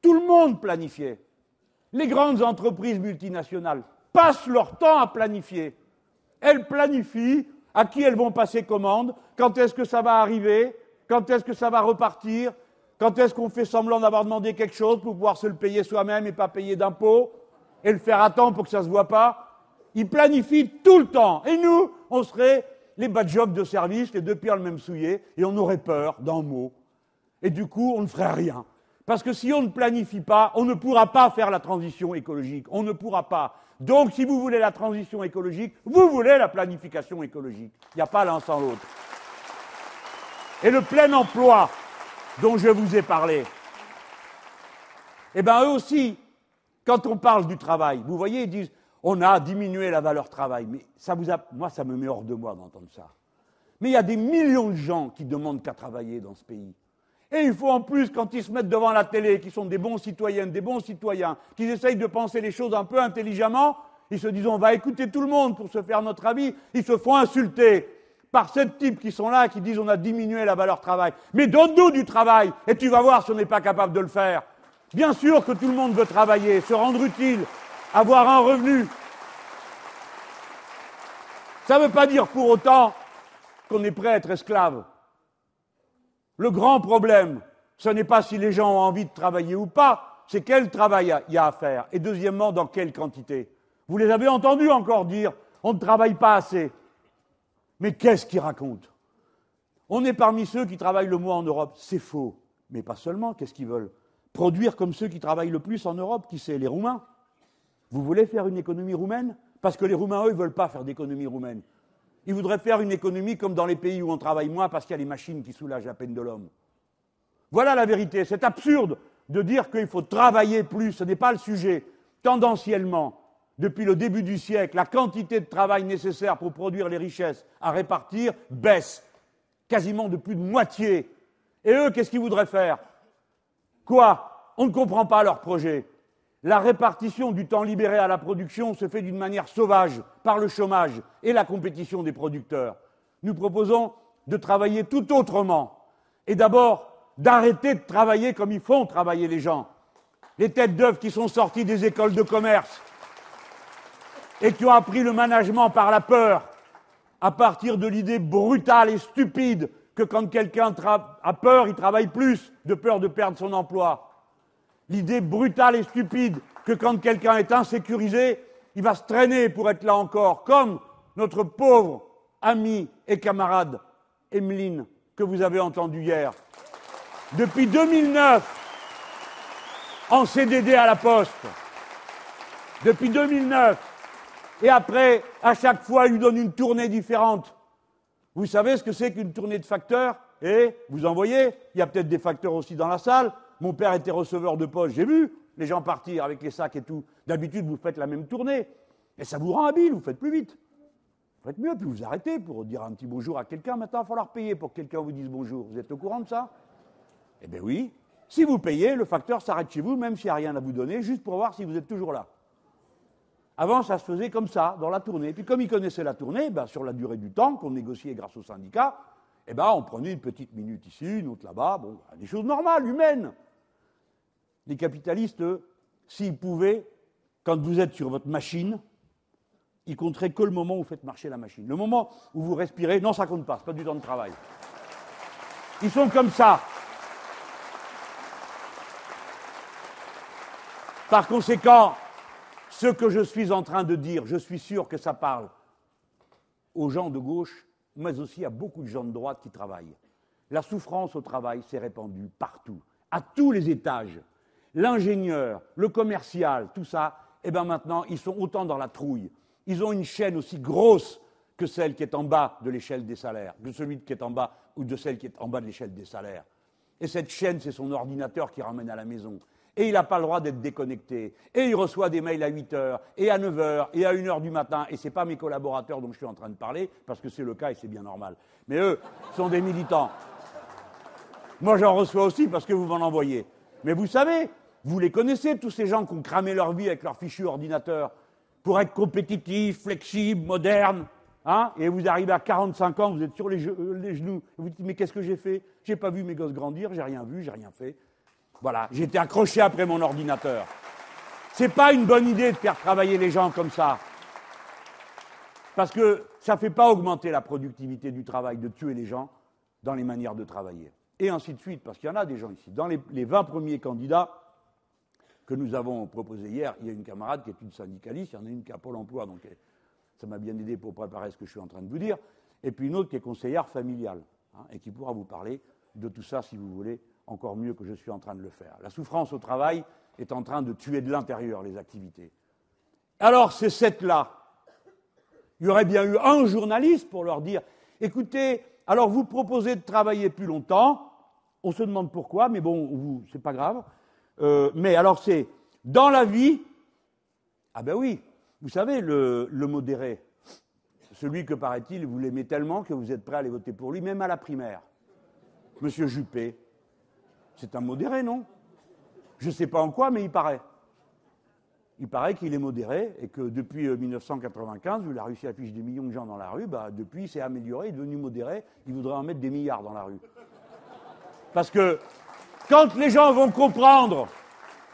Tout le monde planifiait. Les grandes entreprises multinationales, passent leur temps à planifier. Elles planifient À qui elles vont passer commande Quand est-ce que ça va arriver Quand est-ce que ça va repartir Quand est-ce qu'on fait semblant d'avoir demandé quelque chose pour pouvoir se le payer soi-même et pas payer d'impôts Et le faire à temps pour que ça ne se voit pas Ils planifient tout le temps. Et nous, on serait les bad jobs de service, les deux pieds le même souillé, et on aurait peur d'un mot. Et du coup, on ne ferait rien. Parce que si on ne planifie pas, on ne pourra pas faire la transition écologique. On ne pourra pas. Donc, si vous voulez la transition écologique, vous voulez la planification écologique. Il n'y a pas l'un sans l'autre. Et le plein emploi dont je vous ai parlé, eh bien, eux aussi, quand on parle du travail, vous voyez, ils disent on a diminué la valeur travail. Mais ça vous a, moi, ça me met hors de moi d'entendre ça. Mais il y a des millions de gens qui demandent qu'à travailler dans ce pays. Et il faut en plus, quand ils se mettent devant la télé, qu'ils sont des bons citoyennes, des bons citoyens, qu'ils essayent de penser les choses un peu intelligemment, ils se disent on va écouter tout le monde pour se faire notre avis, ils se font insulter par ces types qui sont là, qui disent on a diminué la valeur travail. Mais donne-nous du travail, et tu vas voir si on n'est pas capable de le faire. Bien sûr que tout le monde veut travailler, se rendre utile, avoir un revenu. Ça ne veut pas dire pour autant qu'on est prêt à être esclave. Le grand problème, ce n'est pas si les gens ont envie de travailler ou pas, c'est quel travail il y a à faire. Et deuxièmement, dans quelle quantité. Vous les avez entendus encore dire on ne travaille pas assez. Mais qu'est-ce qu'ils racontent? On est parmi ceux qui travaillent le moins en Europe. C'est faux. Mais pas seulement, qu'est-ce qu'ils veulent? Produire comme ceux qui travaillent le plus en Europe, qui c'est les Roumains? Vous voulez faire une économie roumaine? Parce que les Roumains, eux, ne veulent pas faire d'économie roumaine. Ils voudraient faire une économie comme dans les pays où on travaille moins parce qu'il y a les machines qui soulagent la peine de l'homme. Voilà la vérité. C'est absurde de dire qu'il faut travailler plus. Ce n'est pas le sujet. Tendanciellement, depuis le début du siècle, la quantité de travail nécessaire pour produire les richesses à répartir baisse quasiment de plus de moitié. Et eux, qu'est-ce qu'ils voudraient faire? Quoi? On ne comprend pas leur projet. La répartition du temps libéré à la production se fait d'une manière sauvage par le chômage et la compétition des producteurs. Nous proposons de travailler tout autrement et d'abord d'arrêter de travailler comme ils font travailler les gens. Les têtes d'œuvre qui sont sorties des écoles de commerce et qui ont appris le management par la peur, à partir de l'idée brutale et stupide que quand quelqu'un a peur, il travaille plus, de peur de perdre son emploi l'idée brutale et stupide que quand quelqu'un est insécurisé, il va se traîner pour être là encore, comme notre pauvre amie et camarade Emeline que vous avez entendu hier. Depuis 2009, en CDD à la poste. Depuis 2009. Et après, à chaque fois, il lui donne une tournée différente. Vous savez ce que c'est qu'une tournée de facteurs? Et vous en voyez, il y a peut-être des facteurs aussi dans la salle. Mon père était receveur de poste, j'ai vu les gens partir avec les sacs et tout. D'habitude, vous faites la même tournée. Et ça vous rend habile, vous faites plus vite. Vous faites mieux, puis vous arrêtez pour dire un petit bonjour à quelqu'un. Maintenant, il va falloir payer pour que quelqu'un vous dise bonjour. Vous êtes au courant de ça? Eh bien oui. Si vous payez, le facteur s'arrête chez vous, même s'il n'y a rien à vous donner, juste pour voir si vous êtes toujours là. Avant, ça se faisait comme ça, dans la tournée. Puis comme ils connaissaient la tournée, ben, sur la durée du temps qu'on négociait grâce au syndicat, eh ben, on prenait une petite minute ici, une autre là-bas, bon, des choses normales, humaines. Les capitalistes, s'ils pouvaient, quand vous êtes sur votre machine, ils compteraient que le moment où vous faites marcher la machine. Le moment où vous respirez, non, ça compte pas, c'est pas du temps de travail. Ils sont comme ça. Par conséquent, ce que je suis en train de dire, je suis sûr que ça parle aux gens de gauche, mais aussi à beaucoup de gens de droite qui travaillent. La souffrance au travail s'est répandue partout, à tous les étages l'ingénieur, le commercial, tout ça, eh bien maintenant, ils sont autant dans la trouille. Ils ont une chaîne aussi grosse que celle qui est en bas de l'échelle des salaires, que celui qui est en bas ou de celle qui est en bas de l'échelle des salaires. Et cette chaîne, c'est son ordinateur qui ramène à la maison. Et il n'a pas le droit d'être déconnecté. Et il reçoit des mails à 8 heures, et à 9 heures, et à 1 heure du matin. Et ce n'est pas mes collaborateurs dont je suis en train de parler, parce que c'est le cas et c'est bien normal. Mais eux sont des militants. Moi, j'en reçois aussi parce que vous m'en envoyez. Mais vous savez, vous les connaissez, tous ces gens qui ont cramé leur vie avec leur fichu ordinateur pour être compétitifs, flexibles, modernes. Hein et vous arrivez à 45 ans, vous êtes sur les, euh, genoux, vous dites Mais qu'est-ce que j'ai fait? J'ai pas vu mes gosses grandir, j'ai rien vu, j'ai rien fait. Voilà, été accroché après mon ordinateur. C'est pas une bonne idée de faire travailler les gens comme ça. Parce que ça ne fait pas augmenter la productivité du travail de tuer les gens dans les manières de travailler. Et ainsi de suite, parce qu'il y en a des gens ici. Dans les, les 20 premiers candidats que nous avons proposés hier, il y a une camarade qui est une syndicaliste, il y en a une qui a Pôle emploi, donc ça m'a bien aidé pour préparer ce que je suis en train de vous dire, et puis une autre qui est conseillère familiale, hein, et qui pourra vous parler de tout ça, si vous voulez, encore mieux que je suis en train de le faire. La souffrance au travail est en train de tuer de l'intérieur les activités. Alors, ces sept-là, il y aurait bien eu un journaliste pour leur dire écoutez, alors vous proposez de travailler plus longtemps, on se demande pourquoi, mais bon, c'est pas grave. Euh, mais alors, c'est dans la vie, ah ben oui, vous savez, le, modéré, celui que, paraît-il, vous l'aimez tellement que vous êtes prêt à aller voter pour lui, même à la primaire. Monsieur Juppé, c'est un modéré, non? Je ne sais pas en quoi, mais il paraît. Il paraît qu'il est modéré et que depuis 1995, où il a réussi à afficher des millions de gens dans la rue, bah, depuis il s'est amélioré, il est devenu modéré, il voudrait en mettre des milliards dans la rue. Parce que quand les gens vont comprendre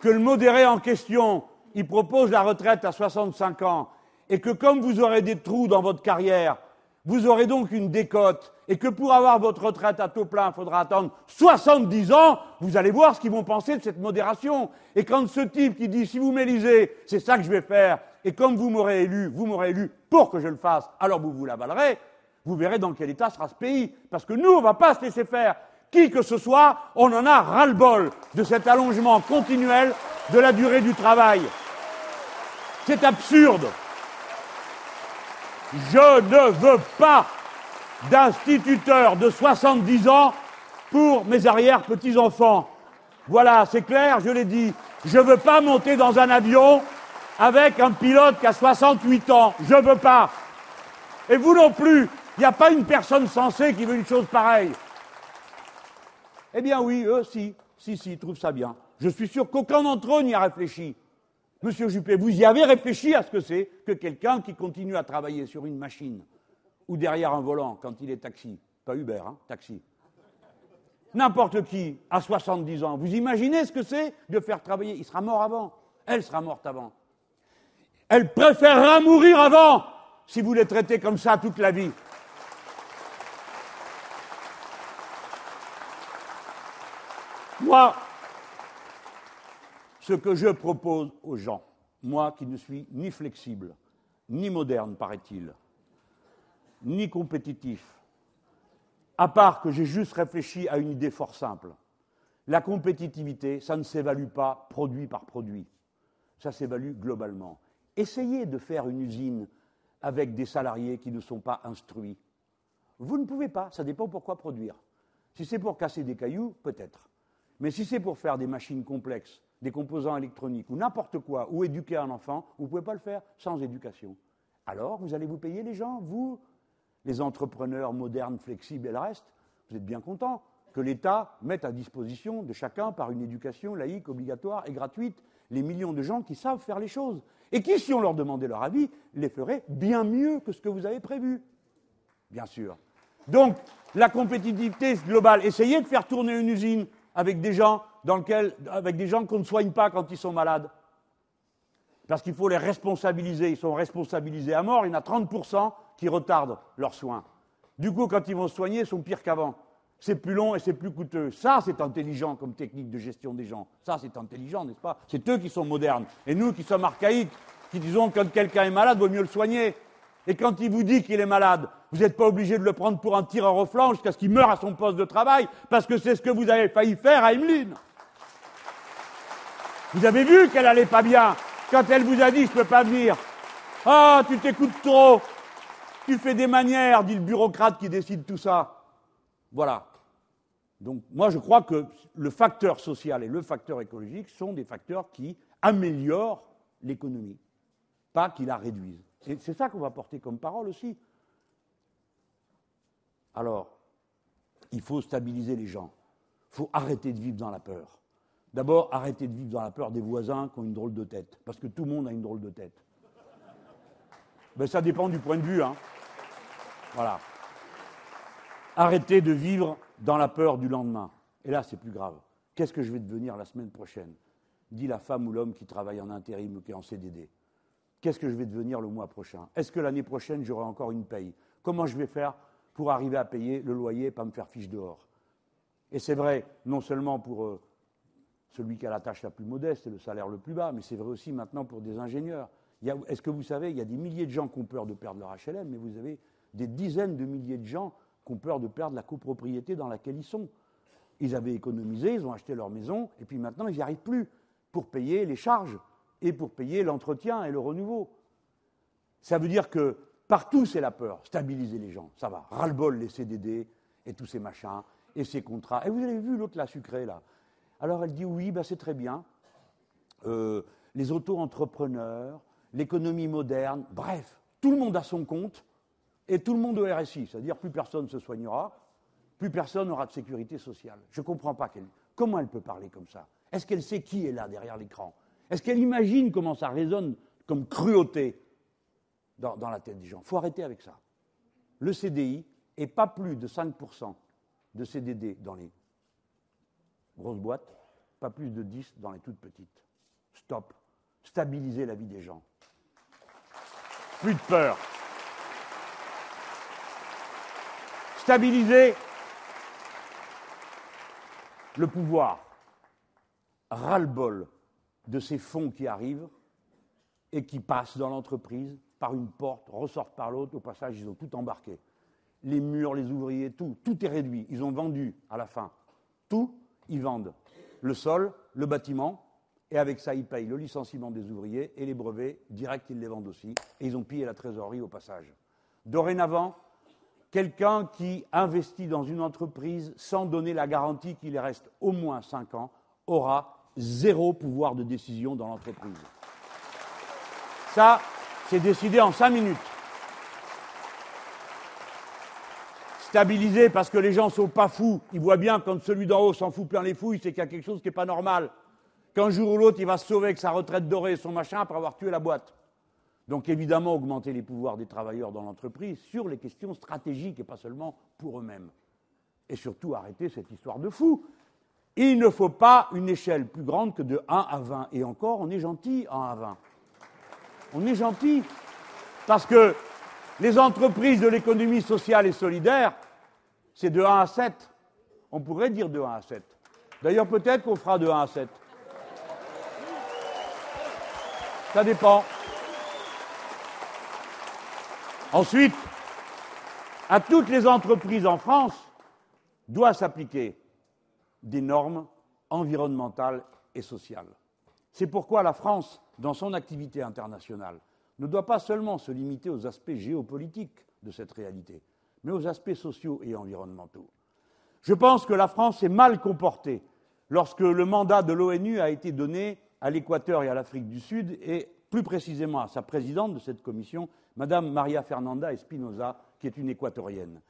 que le modéré en question, il propose la retraite à 65 ans, et que comme vous aurez des trous dans votre carrière, vous aurez donc une décote et que pour avoir votre retraite à taux plein, il faudra attendre 70 ans, vous allez voir ce qu'ils vont penser de cette modération. Et quand ce type qui dit si vous m'élisez, c'est ça que je vais faire, et comme vous m'aurez élu, vous m'aurez élu pour que je le fasse, alors vous vous l'avalerez, vous verrez dans quel état sera ce pays. Parce que nous, on ne va pas se laisser faire. Qui que ce soit, on en a ras-le-bol de cet allongement continuel de la durée du travail. C'est absurde. Je ne veux pas d'instituteur de 70 ans pour mes arrière-petits-enfants. Voilà, c'est clair, je l'ai dit. Je ne veux pas monter dans un avion avec un pilote qui a 68 ans. Je ne veux pas. Et vous non plus. Il n'y a pas une personne sensée qui veut une chose pareille. Eh bien oui, eux, si, si, si, ils trouvent ça bien. Je suis sûr qu'aucun d'entre eux n'y a réfléchi. Monsieur Juppé, vous y avez réfléchi à ce que c'est que quelqu'un qui continue à travailler sur une machine ou derrière un volant quand il est taxi. Pas Uber, hein, taxi. N'importe qui, à 70 ans, vous imaginez ce que c'est de faire travailler? Il sera mort avant. Elle sera morte avant. Elle préférera mourir avant si vous les traitez comme ça toute la vie. Moi, ce que je propose aux gens, moi qui ne suis ni flexible, ni moderne, paraît-il, ni compétitif, à part que j'ai juste réfléchi à une idée fort simple. La compétitivité, ça ne s'évalue pas produit par produit, ça s'évalue globalement. Essayez de faire une usine avec des salariés qui ne sont pas instruits. Vous ne pouvez pas, ça dépend pourquoi produire. Si c'est pour casser des cailloux, peut-être. Mais si c'est pour faire des machines complexes, des composants électroniques ou n'importe quoi, ou éduquer un enfant, vous ne pouvez pas le faire sans éducation. Alors, vous allez vous payer les gens, vous, les entrepreneurs modernes, flexibles et le reste, vous êtes bien contents que l'État mette à disposition de chacun, par une éducation laïque, obligatoire et gratuite, les millions de gens qui savent faire les choses. Et qui, si on leur demandait leur avis, les feraient bien mieux que ce que vous avez prévu. Bien sûr. Donc, la compétitivité globale, essayez de faire tourner une usine avec des gens gens qu'on ne soigne pas quand ils sont malades. Parce qu'il faut les responsabiliser. Ils sont responsabilisés à mort. Il y en a 30% qui retardent leurs soins. Du coup, quand ils vont se soigner, ils sont pires qu'avant. C'est plus long et c'est plus coûteux. Ça, c'est intelligent comme technique de gestion des gens. Ça, c'est intelligent, n'est-ce pas? C'est eux qui sont modernes. Et nous qui sommes archaïques, qui disons que quand quelqu'un est malade, il vaut mieux le soigner. Et quand il vous dit qu'il est malade, vous n'êtes pas obligé de le prendre pour un tireur au flanc jusqu'à ce qu'il meure à son poste de travail, parce que c'est ce que vous avez failli faire à Emeline. Vous avez vu qu'elle allait pas bien quand elle vous a dit je peux pas venir. Ah, tu t'écoutes trop. Tu fais des manières, dit le bureaucrate qui décide tout ça. Voilà. Donc moi je crois que le facteur social et le facteur écologique sont des facteurs qui améliorent l'économie, pas qui la réduisent. C'est ça qu'on va porter comme parole aussi. Alors, il faut stabiliser les gens. Il faut arrêter de vivre dans la peur. D'abord, arrêter de vivre dans la peur des voisins qui ont une drôle de tête. Parce que tout le monde a une drôle de tête. Ben, ça dépend du point de vue. Hein. Voilà. Arrêter de vivre dans la peur du lendemain. Et là, c'est plus grave. Qu'est-ce que je vais devenir la semaine prochaine? Dit la femme ou l'homme qui travaille en intérim ou qui est en CDD. Qu'est-ce que je vais devenir le mois prochain? Est-ce que l'année prochaine, j'aurai encore une paye? Comment je vais faire pour arriver à payer le loyer et pas me faire fiche dehors Et c'est vrai, non seulement pour euh, celui qui a la tâche la plus modeste et le salaire le plus bas, mais c'est vrai aussi maintenant pour des ingénieurs. Est-ce que vous savez, il y a des milliers de gens qui ont peur de perdre leur HLM, mais vous avez des dizaines de milliers de gens qui ont peur de perdre la copropriété dans laquelle ils sont. Ils avaient économisé, ils ont acheté leur maison, et puis maintenant, ils n'y arrivent plus pour payer les charges et pour payer l'entretien et le renouveau. Ça veut dire que partout, c'est la peur. Stabiliser les gens, ça va. Ras-le-bol, les CDD et tous ces machins et ces contrats. Et vous avez vu l'autre, la sucrée, là. Alors elle dit oui, bah, c'est très bien. Euh, les auto-entrepreneurs, l'économie moderne, bref, tout le monde a son compte et tout le monde au RSI, c'est-à-dire plus personne ne se soignera, plus personne n'aura de sécurité sociale. Je ne comprends pas comment elle peut parler comme ça? Est-ce qu'elle sait qui est là derrière l'écran? Est-ce qu'elle imagine comment ça résonne comme cruauté? Dans, la tête des gens Il faut arrêter avec ça. Le CDI est pas plus de 5% de CDD dans les grosses boîtes, pas plus de 10 dans les toutes petites. Stop. Stabiliser la vie des gens. Plus de peur. Stabiliser le pouvoir. Ras-le-bol de ces fonds qui arrivent et qui passent dans l'entreprise par une porte, ressortent par l'autre. Au passage, ils ont tout embarqué. Les murs, les ouvriers, tout. Tout est réduit. Ils ont vendu à la fin. Tout, ils vendent. Le sol, le bâtiment, et avec ça, ils payent le licenciement des ouvriers et les brevets, direct, ils les vendent aussi. Et ils ont pillé la trésorerie au passage. Dorénavant, quelqu'un qui investit dans une entreprise sans donner la garantie qu'il reste au moins cinq ans aura zéro pouvoir de décision dans l'entreprise. Ça, c'est décidé en cinq minutes. Stabilisé parce que les gens sont pas fous. Ils voient bien quand celui d'en haut s'en fout plein les fouilles, c'est qu'il y a quelque chose qui n'est pas normal qu'un jour ou l'autre, il va se sauver avec sa retraite dorée et son machin après avoir tué la boîte. Donc évidemment, augmenter les pouvoirs des travailleurs dans l'entreprise sur les questions stratégiques et pas seulement pour eux-mêmes. Et surtout arrêter cette histoire de fou. Il ne faut pas une échelle plus grande que de 1 à 20. Et encore, on est gentil 1 à 20. On est gentil. Parce que les entreprises de l'économie sociale et solidaire, c'est de 1 à 7. On pourrait dire de 1 à 7. D'ailleurs, peut-être qu'on fera de 1 à 7. Ça dépend. Ensuite, à toutes les entreprises en France doit s'appliquer des normes environnementales et sociales. C'est pourquoi la France, dans son activité internationale, ne doit pas seulement se limiter aux aspects géopolitiques de cette réalité, mais aux aspects sociaux et environnementaux. Je pense que la France s'est mal comportée lorsque le mandat de l'ONU a été donné à l'Équateur et à l'Afrique du Sud, et plus précisément à sa présidente de cette commission, Madame Maria Fernanda Espinosa, qui est une équatorienne.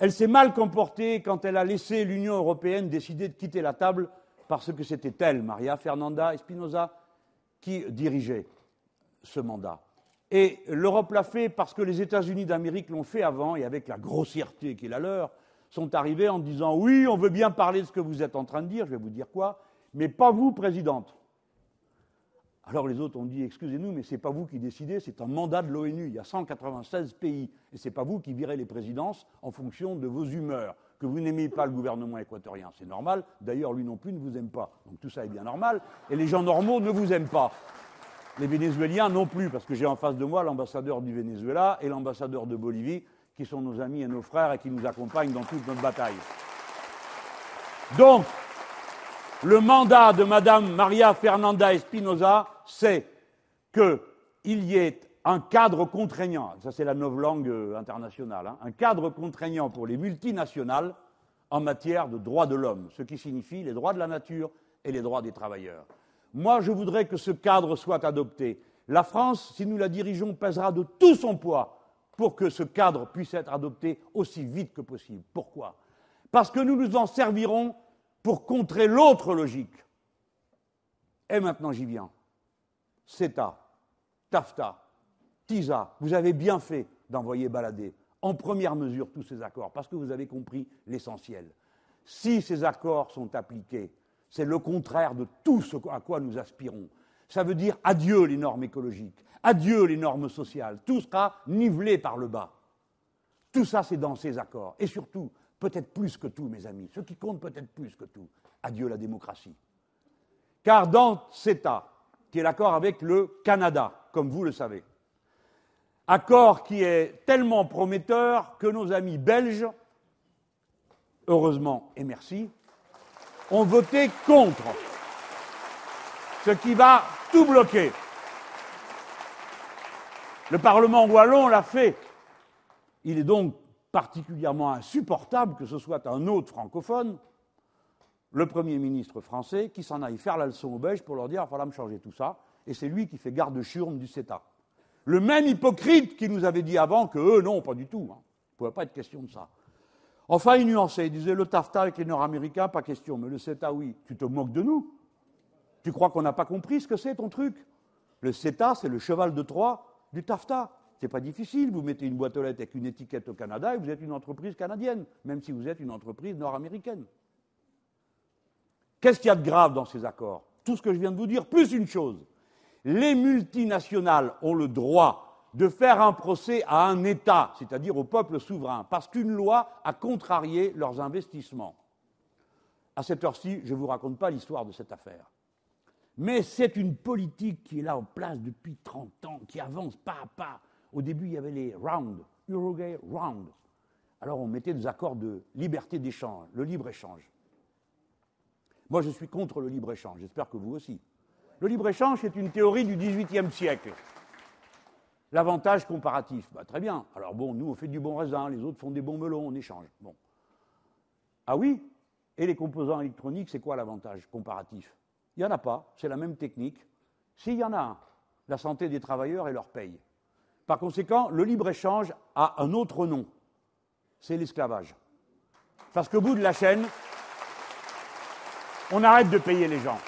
Elle s'est mal comportée quand elle a laissé l'Union européenne décider de quitter la table parce que c'était elle, Maria Fernanda Espinosa, qui dirigeait ce mandat. Et l'Europe l'a fait parce que les États-Unis d'Amérique l'ont fait avant et avec la grossièreté qui est la leur, sont arrivés en disant oui, on veut bien parler de ce que vous êtes en train de dire, je vais vous dire quoi, mais pas vous, présidente. Alors les autres ont dit excusez-nous, mais ce n'est pas vous qui décidez, c'est un mandat de l'ONU. Il y a 196 pays et ce n'est pas vous qui virez les présidences en fonction de vos humeurs. Que vous n'aimez pas le gouvernement équatorien, c'est normal. D'ailleurs, lui non plus ne vous aime pas. Donc tout ça est bien normal. Et les gens normaux ne vous aiment pas. Les Vénézuéliens non plus, parce que j'ai en face de moi l'ambassadeur du Venezuela et l'ambassadeur de Bolivie, qui sont nos amis et nos frères et qui nous accompagnent dans toute notre bataille. Donc, le mandat de Mme Maria Fernanda Espinosa, c'est qu'il y ait un cadre contraignant, ça c'est la novlangue euh, internationale, hein, un cadre contraignant pour les multinationales en matière de droits de l'homme, ce qui signifie les droits de la nature et les droits des travailleurs. Moi, je voudrais que ce cadre soit adopté. La France, si nous la dirigeons, pèsera de tout son poids pour que ce cadre puisse être adopté aussi vite que possible. Pourquoi? Parce que nous nous en servirons pour contrer l'autre logique. Et maintenant j'y viens. CETA, TAFTA, TISA, vous avez bien fait d'envoyer balader en première mesure tous ces accords, parce que vous avez compris l'essentiel. Si ces accords sont appliqués, c'est le contraire de tout ce à quoi nous aspirons. Ça veut dire adieu les normes écologiques, adieu les normes sociales. Tout sera nivelé par le bas. Tout ça, c'est dans ces accords. Et surtout, peut-être plus que tout, mes amis, ce qui compte peut-être plus que tout, adieu la démocratie. Car dans CETA, qui est l'accord avec le Canada, comme vous le savez, accord qui est tellement prometteur que nos amis belges, heureusement et merci, ont voté contre, ce qui va tout bloquer. Le Parlement wallon l'a fait. Il est donc particulièrement insupportable que ce soit un autre francophone, le Premier ministre français, qui s'en aille faire la leçon aux Belges pour leur dire il va falloir me changer tout ça. Et c'est lui qui fait garde-churme du CETA. Le même hypocrite qui nous avait dit avant que eux, non, pas du tout. Hein. Il ne pouvait pas être question de ça. Enfin, il nuançait. Il disait le TAFTA avec les Nord-Américains, pas question. Mais le CETA, oui. Tu te moques de nous Tu crois qu'on n'a pas compris ce que c'est ton truc? Le CETA, c'est le cheval de Troie du TAFTA. C'est pas difficile. Vous mettez une boîte aux lettres avec une étiquette au Canada et vous êtes une entreprise canadienne, même si vous êtes une entreprise nord-américaine. Qu'est-ce qu'il y a de grave dans ces accords? Tout ce que je viens de vous dire, plus une chose. Les multinationales ont le droit de faire un procès à un État, c'est-à-dire au peuple souverain, parce qu'une loi a contrarié leurs investissements. À cette heure-ci, je ne vous raconte pas l'histoire de cette affaire. Mais c'est une politique qui est là en place depuis 30 ans, qui avance pas à pas. Au début, il y avait les rounds, Uruguay Round. Alors on mettait des accords de liberté d'échange, le libre-échange. Moi, je suis contre le libre-échange, j'espère que vous aussi. Le libre-échange, c'est une théorie du XVIIIe siècle. L'avantage comparatif, bah, très bien. Alors bon, nous, on fait du bon raisin, les autres font des bons melons, on échange. Bon. Ah oui Et les composants électroniques, c'est quoi l'avantage comparatif? Il n'y en a pas, c'est la même technique. S'il y en a un, la santé des travailleurs et leur paye. Par conséquent, le libre-échange a un autre nom, c'est l'esclavage. Parce qu'au bout de la chaîne, on arrête de payer les gens.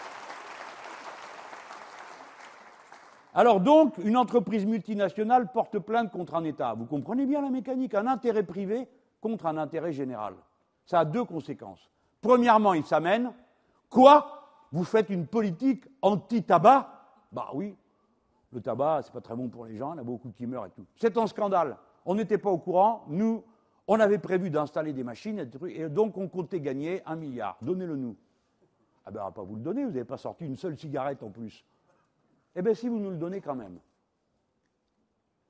Alors donc, une entreprise multinationale porte plainte contre un État. Vous comprenez bien la mécanique, un intérêt privé contre un intérêt général. Ça a deux conséquences. Premièrement, il s'amène. Quoi? Vous faites une politique anti-tabac? Bah oui, le tabac, c'est pas très bon pour les gens, il y en a beaucoup qui meurent et tout. C'est un scandale. On n'était pas au courant. Nous, on avait prévu d'installer des machines, et donc on comptait gagner un milliard. Donnez-le nous. Ah ben, on va pas vous le donner, vous n'avez pas sorti une seule cigarette en plus. Eh bien, si vous nous le donnez quand même.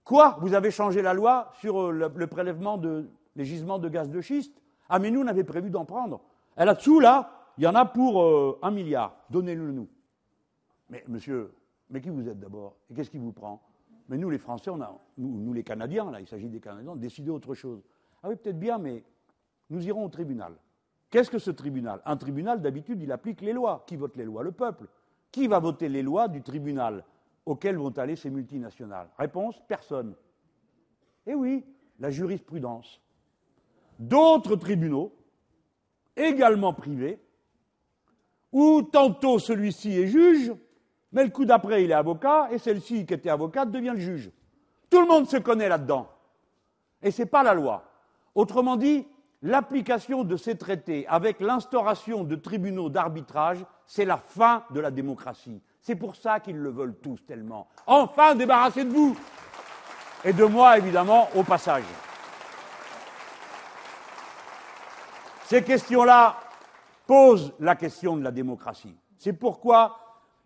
Quoi? Vous avez changé la loi sur euh, le, prélèvement de les gisements de gaz de schiste? Ah, mais nous, on avait prévu d'en prendre. Et là-dessous, là, il y en a pour euh, un milliard. Donnez-le nous. Mais monsieur, mais qui vous êtes d'abord? Et qu'est-ce qui vous prend? Mais nous, les Français, on a, nous, nous les Canadiens, là, il s'agit des Canadiens, décidé autre chose. Ah oui, peut-être bien, mais nous irons au tribunal. Qu'est-ce que ce tribunal? Un tribunal, d'habitude, il applique les lois. Qui vote les lois? Le peuple. Qui va voter les lois du tribunal auquel vont aller ces multinationales? Réponse personne. Eh oui, la jurisprudence. D'autres tribunaux, également privés, où tantôt celui-ci est juge, mais le coup d'après il est avocat, et celle-ci qui était avocate devient le juge. Tout le monde se connaît là-dedans. Et ce n'est pas la loi. Autrement dit, l'application de ces traités avec l'instauration de tribunaux d'arbitrage, c'est la fin de la démocratie. C'est pour ça qu'ils le veulent tous tellement. Enfin, débarrassez de vous Et de moi, évidemment, au passage. Ces questions-là posent la question de la démocratie. C'est pourquoi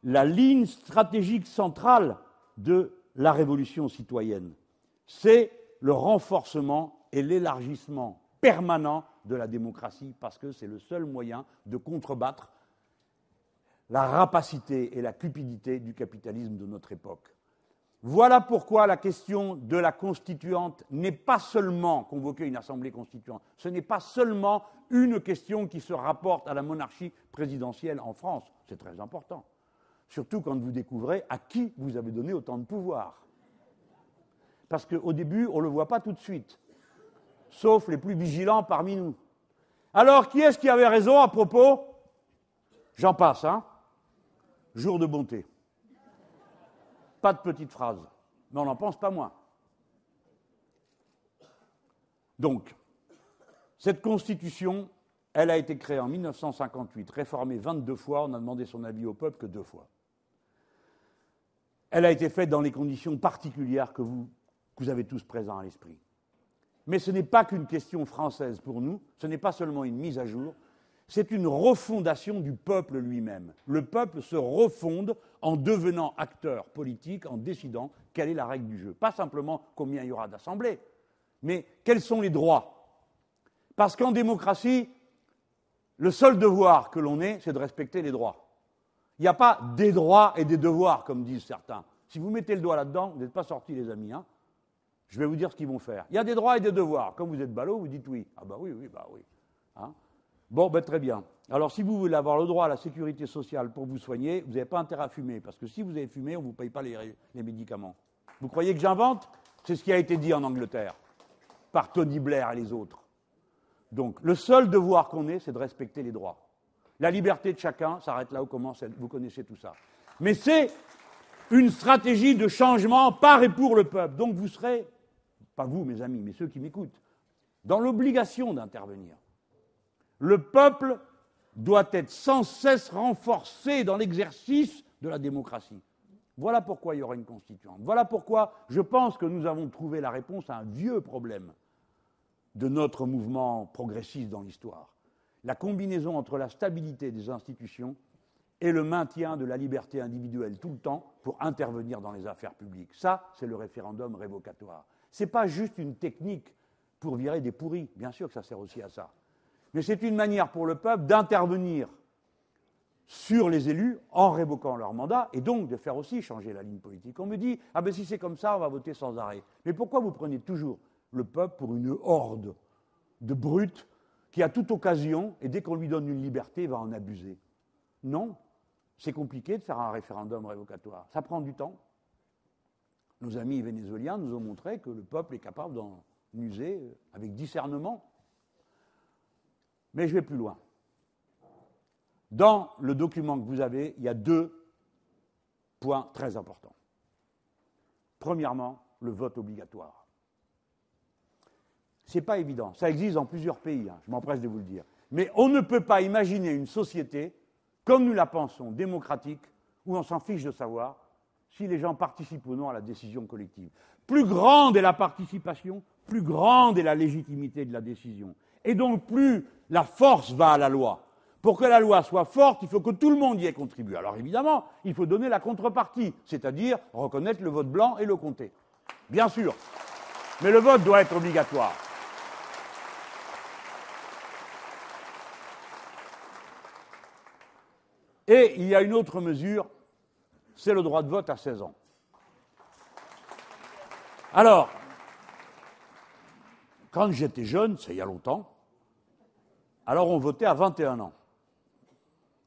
la ligne stratégique centrale de la révolution citoyenne, c'est le renforcement et l'élargissement permanent de la démocratie, parce que c'est le seul moyen de contrebattre la rapacité et la cupidité du capitalisme de notre époque. Voilà pourquoi la question de la constituante n'est pas seulement convoquer une assemblée constituante, ce n'est pas seulement une question qui se rapporte à la monarchie présidentielle en France, c'est très important, surtout quand vous découvrez à qui vous avez donné autant de pouvoir. Parce qu'au début, on ne le voit pas tout de suite sauf les plus vigilants parmi nous. Alors, qui est-ce qui avait raison à propos? J'en passe, hein Jour de bonté. Pas de petite phrase, mais on n'en pense pas moins. Donc, cette constitution, elle a été créée en 1958, réformée 22 fois, on a demandé son avis au peuple que deux fois. elle a été faite dans les conditions particulières que vous, que vous avez tous présents à l'esprit. Mais ce n'est pas qu'une question française pour nous, ce n'est pas seulement une mise à jour, c'est une refondation du peuple lui-même. Le peuple se refonde en devenant acteur politique, en décidant quelle est la règle du jeu. Pas simplement combien il y aura d'assemblées, mais quels sont les droits. Parce qu'en démocratie, le seul devoir que l'on ait, c'est de respecter les droits. Il n'y a pas des droits et des devoirs, comme disent certains. Si vous mettez le doigt là-dedans, vous n'êtes pas sortis, les amis. Hein. Je vais vous dire ce qu'ils vont faire. Il y a des droits et des devoirs. Comme vous êtes ballot, vous dites oui. Ah bah oui, oui, bah oui. Hein. bon, ben très bien. Alors si vous voulez avoir le droit à la sécurité sociale pour vous soigner, vous n'avez pas intérêt à fumer. Parce que si vous avez fumé, on ne vous paye pas les, les médicaments. Vous croyez que j'invente? C'est ce qui a été dit en Angleterre par Tony Blair et les autres. Donc le seul devoir qu'on ait, c'est de respecter les droits. La liberté de chacun s'arrête là où commence, vous connaissez tout ça. Mais c'est une stratégie de changement par et pour le peuple. Donc vous serez, pas vous mes amis, mais ceux qui m'écoutent, dans l'obligation d'intervenir. Le peuple doit être sans cesse renforcé dans l'exercice de la démocratie. Voilà pourquoi il y aura une constituante. Voilà pourquoi je pense que nous avons trouvé la réponse à un vieux problème de notre mouvement progressiste dans l'histoire la combinaison entre la stabilité des institutions et le maintien de la liberté individuelle tout le temps pour intervenir dans les affaires publiques. Ça, c'est le référendum révocatoire. Ce n'est pas juste une technique pour virer des pourris, bien sûr que ça sert aussi à ça, mais c'est une manière pour le peuple d'intervenir sur les élus en révoquant leur mandat et donc de faire aussi changer la ligne politique. On me dit, ah ben si c'est comme ça, on va voter sans arrêt. Mais pourquoi vous prenez toujours le peuple pour une horde de brutes qui à toute occasion, et dès qu'on lui donne une liberté, va en abuser? Non, c'est compliqué de faire un référendum révocatoire. Ça prend du temps. Nos amis vénézuéliens nous ont montré que le peuple est capable d'en user avec discernement. Mais je vais plus loin. Dans le document que vous avez, il y a deux points très importants. Premièrement, le vote obligatoire. Ce n'est pas évident. Ça existe dans plusieurs pays, hein, je m'empresse de vous le dire. Mais on ne peut pas imaginer une société, comme nous la pensons, démocratique, où on s'en fiche de savoir si les gens participent ou non à la décision collective. Plus grande est la participation, plus grande est la légitimité de la décision. Et donc plus la force va à la loi. Pour que la loi soit forte, il faut que tout le monde y ait contribué. Alors évidemment, il faut donner la contrepartie, c'est-à-dire reconnaître le vote blanc et le compter. Bien sûr. Mais le vote doit être obligatoire. Et il y a une autre mesure, c'est le droit de vote à 16 ans. Alors, quand j'étais jeune, c'est il y a longtemps, alors on votait à 21 ans.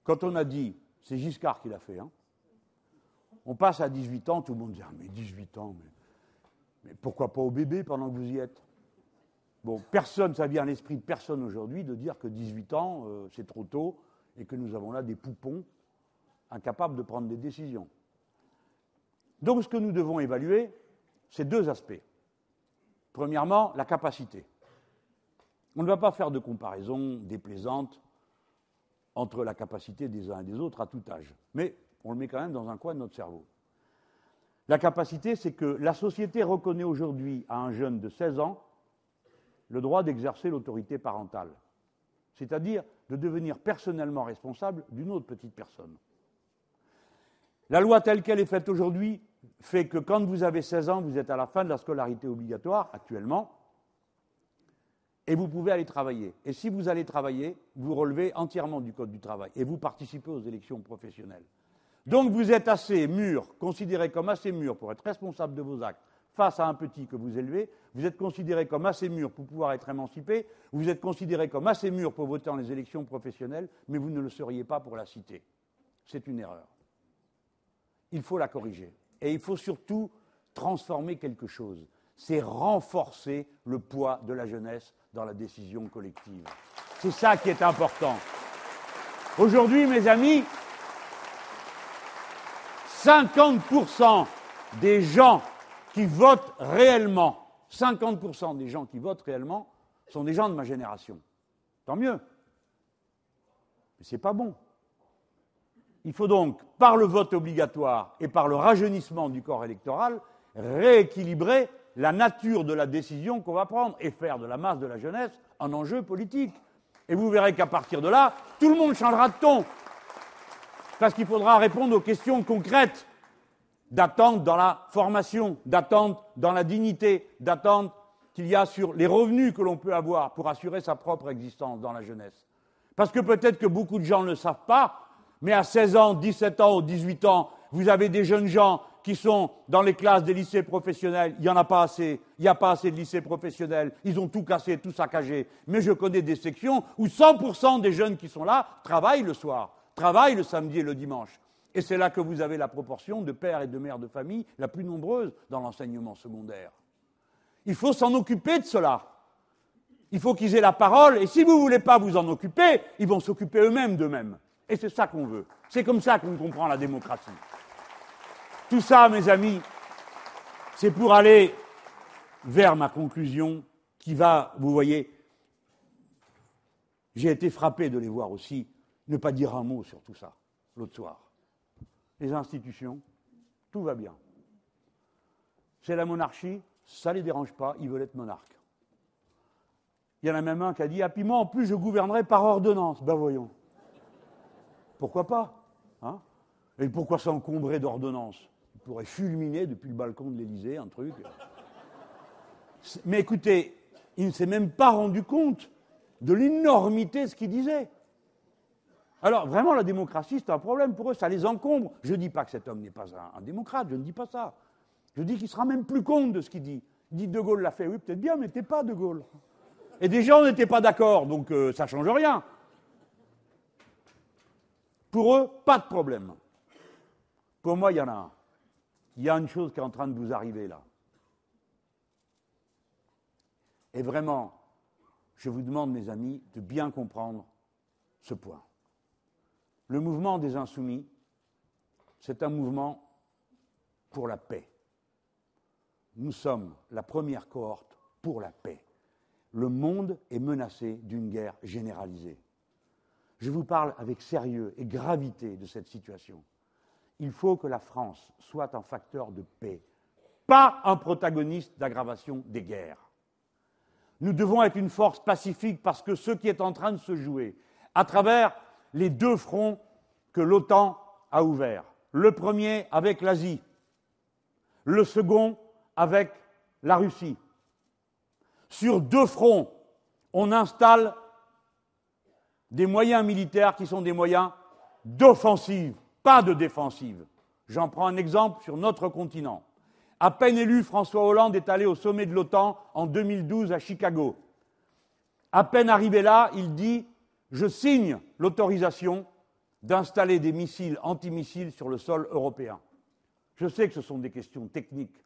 Quand on a dit, c'est Giscard qui l'a fait, hein, on passe à 18 ans, tout le monde dit, ah, mais 18 ans, mais, pourquoi pas au bébé pendant que vous y êtes? Bon, personne, ça vient à l'esprit de personne aujourd'hui de dire que 18 ans, euh, c'est trop tôt, et que nous avons là des poupons incapables de prendre des décisions. Donc ce que nous devons évaluer, c'est deux aspects. Premièrement, la capacité. On ne va pas faire de comparaison déplaisante entre la capacité des uns et des autres à tout âge, mais on le met quand même dans un coin de notre cerveau. La capacité, c'est que la société reconnaît aujourd'hui à un jeune de 16 ans le droit d'exercer l'autorité parentale c'est-à-dire de devenir personnellement responsable d'une autre petite personne. La loi telle qu'elle est faite aujourd'hui fait que quand vous avez 16 ans, vous êtes à la fin de la scolarité obligatoire actuellement, et vous pouvez aller travailler. Et si vous allez travailler, vous relevez entièrement du Code du travail et vous participez aux élections professionnelles. Donc vous êtes assez mûr, considéré comme assez mûr pour être responsable de vos actes, face à un petit que vous élevez, vous êtes considéré comme assez mûr pour pouvoir être émancipé, vous êtes considéré comme assez mûr pour voter dans les élections professionnelles, mais vous ne le seriez pas pour la cité. C'est une erreur. Il faut la corriger. Et il faut surtout transformer quelque chose. C'est renforcer le poids de la jeunesse dans la décision collective. C'est ça qui est important. Aujourd'hui, mes amis, 50% des gens qui votent réellement, 50% des gens qui votent réellement sont des gens de ma génération. Tant mieux. Mais ce n'est pas bon. Il faut donc, par le vote obligatoire et par le rajeunissement du corps électoral, rééquilibrer la nature de la décision qu'on va prendre et faire de la masse de la jeunesse un enjeu politique. Et vous verrez qu'à partir de là, tout le monde changera de ton. Parce qu'il faudra répondre aux questions concrètes d'attente dans la formation, d'attente dans la dignité, d'attente qu'il y a sur les revenus que l'on peut avoir pour assurer sa propre existence dans la jeunesse. Parce que peut-être que beaucoup de gens ne savent pas, mais à 16 ans, 17 ans ou 18 ans, vous avez des jeunes gens qui sont dans les classes des lycées professionnels. Il n'y en a pas assez. Il n'y a pas assez de lycées professionnels. Ils ont tout cassé, tout saccagé. Mais je connais des sections où 100% des jeunes qui sont là travaillent le soir, travaillent le samedi et le dimanche. Et c'est là que vous avez la proportion de pères et de mères de famille la plus nombreuse dans l'enseignement secondaire. Il faut s'en occuper de cela. Il faut qu'ils aient la parole, et si vous ne voulez pas vous en occuper, ils vont s'occuper eux-mêmes d'eux-mêmes. Et c'est ça qu'on veut. C'est comme ça qu'on comprend la démocratie. Tout ça, mes amis, c'est pour aller vers ma conclusion qui va, vous voyez, j'ai été frappé de les voir aussi ne pas dire un mot sur tout ça l'autre soir. Les institutions, tout va bien. C'est la monarchie, ça ne les dérange pas, ils veulent être monarques. Il y en a même un qui a dit Ah, puis moi, en plus, je gouvernerai par ordonnance. Ben voyons. Pourquoi pas hein? Et pourquoi s'encombrer d'ordonnances? Il pourrait fulminer depuis le balcon de l'Élysée un truc. Mais écoutez, il ne s'est même pas rendu compte de l'énormité de ce qu'il disait. Alors, vraiment, la démocratie, c'est un problème pour eux, ça les encombre. Je ne dis pas que cet homme n'est pas un, démocrate, je ne dis pas ça. Je dis qu'il sera même plus compte de ce qu'il dit. Il dit De Gaulle l'a fait, oui, peut-être bien, mais t'es pas De Gaulle. Et des gens n'étaient pas d'accord, donc euh, ça ne change rien. Pour eux, pas de problème. Pour moi, il y en a un. Il y a une chose qui est en train de vous arriver là. Et vraiment, je vous demande, mes amis, de bien comprendre ce point. Le mouvement des insoumis, c'est un mouvement pour la paix. Nous sommes la première cohorte pour la paix. Le monde est menacé d'une guerre généralisée. Je vous parle avec sérieux et gravité de cette situation. Il faut que la France soit un facteur de paix, pas un protagoniste d'aggravation des guerres. Nous devons être une force pacifique parce que ce qui est en train de se jouer, à travers les deux fronts que l'OTAN a ouverts. Le premier avec l'Asie, le second avec la Russie. Sur deux fronts, on installe des moyens militaires qui sont des moyens d'offensive, pas de défensive. J'en prends un exemple sur notre continent. À peine élu, François Hollande est allé au sommet de l'OTAN en 2012 à Chicago. À peine arrivé là, il dit Je signe l'autorisation d'installer des missiles antimissiles sur le sol européen. Je sais que ce sont des questions techniques,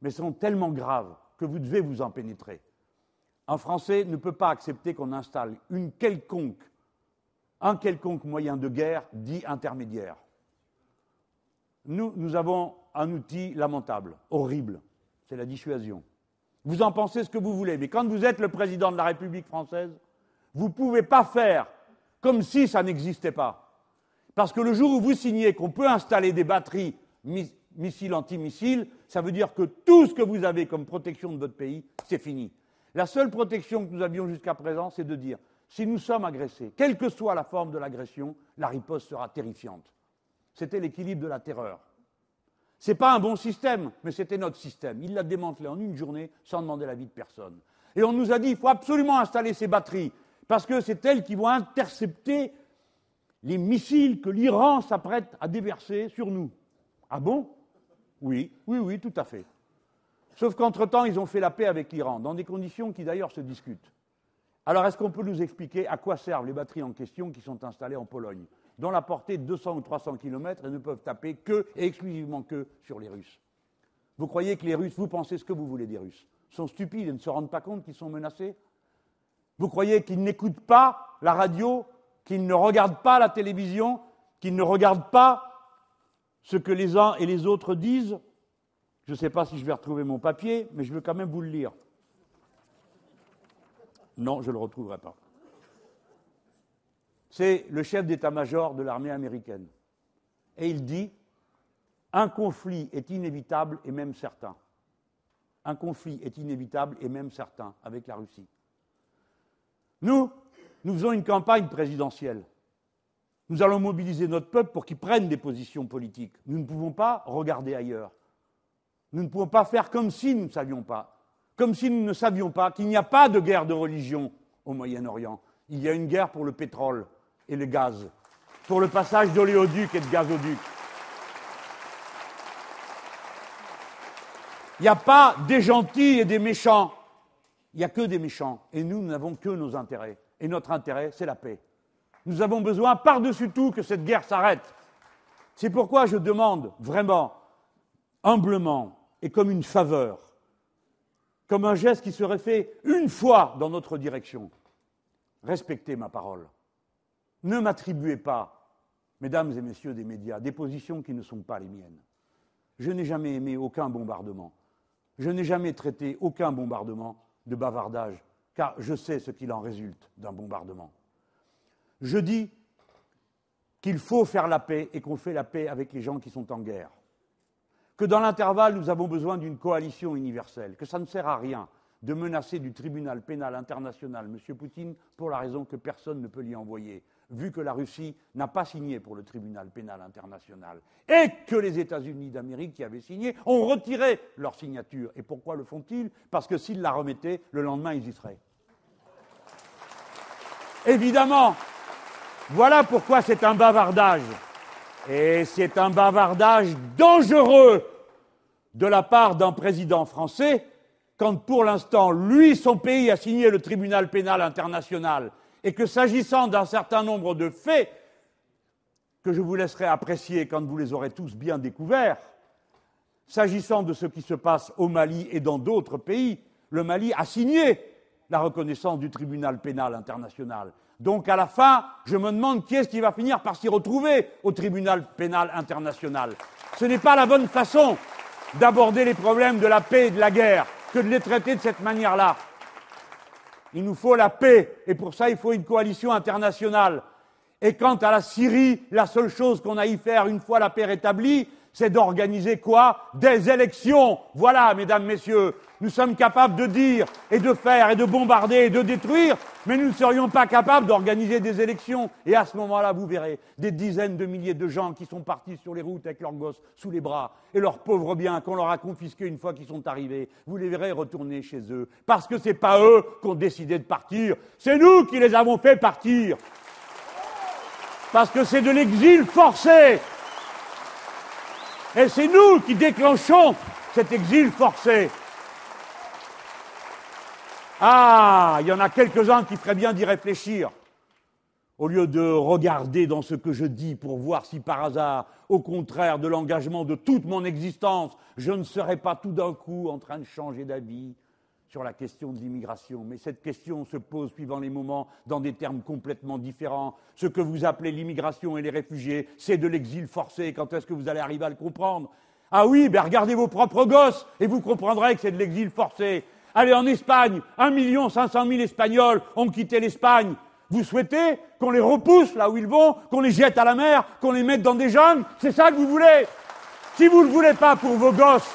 mais elles sont tellement graves que vous devez vous en pénétrer. Un Français ne peut pas accepter qu'on installe un quelconque moyen de guerre dit intermédiaire. Nous, nous avons un outil lamentable, horrible, c'est la dissuasion. Vous en pensez ce que vous voulez, mais quand vous êtes le président de la République française, vous ne pouvez pas faire comme si ça n'existait pas. Parce que le jour où vous signez qu'on peut installer des batteries missiles antimissiles, ça veut dire que tout ce que vous avez comme protection de votre pays, c'est fini. La seule protection que nous avions jusqu'à présent, c'est de dire si nous sommes agressés, quelle que soit la forme de l'agression, la riposte sera terrifiante. C'était l'équilibre de la terreur. Ce n'est pas un bon système, mais c'était notre système. Il l'a démantelé en une journée sans demander l'avis de personne. Et on nous a dit il faut absolument installer ces batteries, parce que c'est elles qui vont intercepter les missiles que l'Iran s'apprête à déverser sur nous. Ah bon? Oui, oui, oui, tout à fait. Sauf qu'entre-temps, ils ont fait la paix avec l'Iran, dans des conditions qui d'ailleurs se discutent. Alors, est-ce qu'on peut nous expliquer à quoi servent les batteries en question qui sont installées en Pologne, dont la portée de 200 ou 300 km et ne peuvent taper que et exclusivement que sur les Russes? Vous croyez que les Russes, vous pensez ce que vous voulez des Russes, sont stupides et ne se rendent pas compte qu'ils sont menacés? Vous croyez qu'ils n'écoutent pas la radio qu'ils ne regardent pas la télévision, qu'ils ne regardent pas ce que les uns et les autres disent? Je ne sais pas si je vais retrouver mon papier, mais je veux quand même vous le lire. Non, je ne le retrouverai pas. C'est le chef d'état-major de l'armée américaine et il dit Un conflit est inévitable et même certain. Un conflit est inévitable et même certain avec la Russie. Nous, nous faisons une campagne présidentielle. Nous allons mobiliser notre peuple pour qu'il prenne des positions politiques. Nous ne pouvons pas regarder ailleurs. Nous ne pouvons pas faire comme si nous ne savions pas, comme si nous ne savions pas qu'il n'y a pas de guerre de religion au Moyen-Orient. Il y a une guerre pour le pétrole et le gaz, pour le passage d'oléoduc et de gazoduc. Il n'y a pas des gentils et des méchants. Il n'y a que des méchants. Et nous, nous n'avons que nos intérêts. Et notre intérêt, c'est la paix. Nous avons besoin, par-dessus tout, que cette guerre s'arrête. C'est pourquoi je demande vraiment, humblement et comme une faveur, comme un geste qui serait fait une fois dans notre direction, respectez ma parole. Ne m'attribuez pas, mesdames et messieurs des médias, des positions qui ne sont pas les miennes. Je n'ai jamais aimé aucun bombardement. Je n'ai jamais traité aucun bombardement de bavardage, car je sais ce qu'il en résulte d'un bombardement. Je dis qu'il faut faire la paix et qu'on fait la paix avec les gens qui sont en guerre. Que dans l'intervalle, nous avons besoin d'une coalition universelle, que ça ne sert à rien de menacer du tribunal pénal international M. Poutine pour la raison que personne ne peut l'y envoyer, vu que la Russie n'a pas signé pour le tribunal pénal international et que les États-Unis d'Amérique qui avaient signé ont retiré leur signature. Et pourquoi le font-ils? Parce que s'ils la remettaient, le lendemain, ils y seraient. Évidemment, voilà pourquoi c'est un bavardage. Et c'est un bavardage dangereux de la part d'un président français quand pour l'instant, lui, son pays a signé le tribunal pénal international et que s'agissant d'un certain nombre de faits que je vous laisserai apprécier quand vous les aurez tous bien découverts, s'agissant de ce qui se passe au Mali et dans d'autres pays, le Mali a signé la reconnaissance du tribunal pénal international. Donc à la fin, je me demande qui est-ce qui va finir par s'y retrouver au tribunal pénal international. Ce n'est pas la bonne façon d'aborder les problèmes de la paix et de la guerre que de les traiter de cette manière-là. Il nous faut la paix, et pour ça, il faut une coalition internationale. Et quant à la Syrie, la seule chose qu'on a y faire une fois la paix rétablie, c'est d'organiser quoi? Des élections. Voilà, mesdames, messieurs, nous sommes capables de dire et de faire et de bombarder et de détruire, mais nous ne serions pas capables d'organiser des élections. Et à ce moment-là, vous verrez des dizaines de milliers de gens qui sont partis sur les routes avec leurs gosses sous les bras et leurs pauvres biens qu'on leur a confisqués une fois qu'ils sont arrivés. Vous les verrez retourner chez eux. Parce que ce n'est pas eux qui ont décidé de partir, c'est nous qui les avons fait partir. Parce que c'est de l'exil forcé. Et c'est nous qui déclenchons cet exil forcé. Ah, il y en a quelques-uns qui feraient bien d'y réfléchir, au lieu de regarder dans ce que je dis pour voir si par hasard, au contraire de l'engagement de toute mon existence, je ne serais pas tout d'un coup en train de changer d'avis sur la question de l'immigration. Mais cette question se pose suivant les moments dans des termes complètement différents. Ce que vous appelez l'immigration et les réfugiés, c'est de l'exil forcé. Quand est-ce que vous allez arriver à le comprendre? Ah oui, ben regardez vos propres gosses et vous comprendrez que c'est de l'exil forcé. Allez en Espagne, 1 million 500 000 Espagnols ont quitté l'Espagne. Vous souhaitez qu'on les repousse là où ils vont, qu'on les jette à la mer, qu'on les mette dans des jeunes C'est ça que vous voulez? Si vous ne le voulez pas pour vos gosses,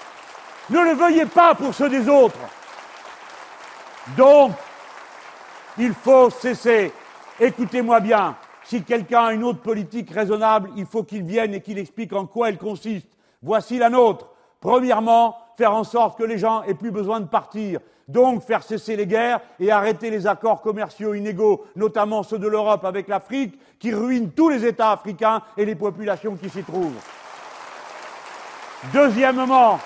ne le veuillez pas pour ceux des autres. Donc, il faut cesser. Écoutez-moi bien. Si quelqu'un a une autre politique raisonnable, il faut qu'il vienne et qu'il explique en quoi elle consiste. Voici la nôtre. Premièrement, faire en sorte que les gens aient plus besoin de partir. Donc faire cesser les guerres et arrêter les accords commerciaux inégaux, notamment ceux de l'Europe avec l'Afrique, qui ruinent tous les États africains et les populations qui s'y trouvent. Deuxièmement,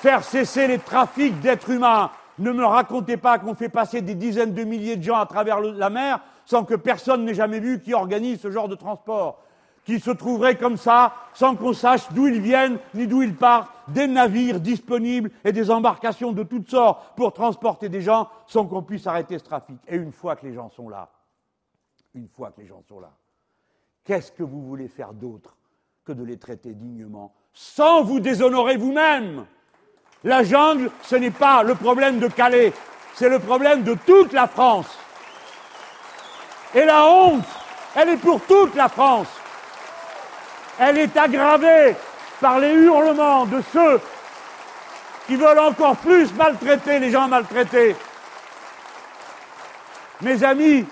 faire cesser les trafics d'êtres humains. Ne me racontez pas qu'on fait passer des dizaines de milliers de gens à travers la mer sans que personne n'ait jamais vu qui organise ce genre de transport qui se trouveraient comme ça, sans qu'on sache d'où ils viennent ni d'où ils partent, des navires disponibles et des embarcations de toutes sortes pour transporter des gens sans qu'on puisse arrêter ce trafic. Et une fois que les gens sont là, une fois que les gens sont là, qu'est-ce que vous voulez faire d'autre que de les traiter dignement, sans vous déshonorer vous-même? La jungle, ce n'est pas le problème de Calais, c'est le problème de toute la France. Et la honte, elle est pour toute la France. Elle est aggravée par les hurlements de ceux qui veulent encore plus maltraiter les gens maltraités. Mes amis,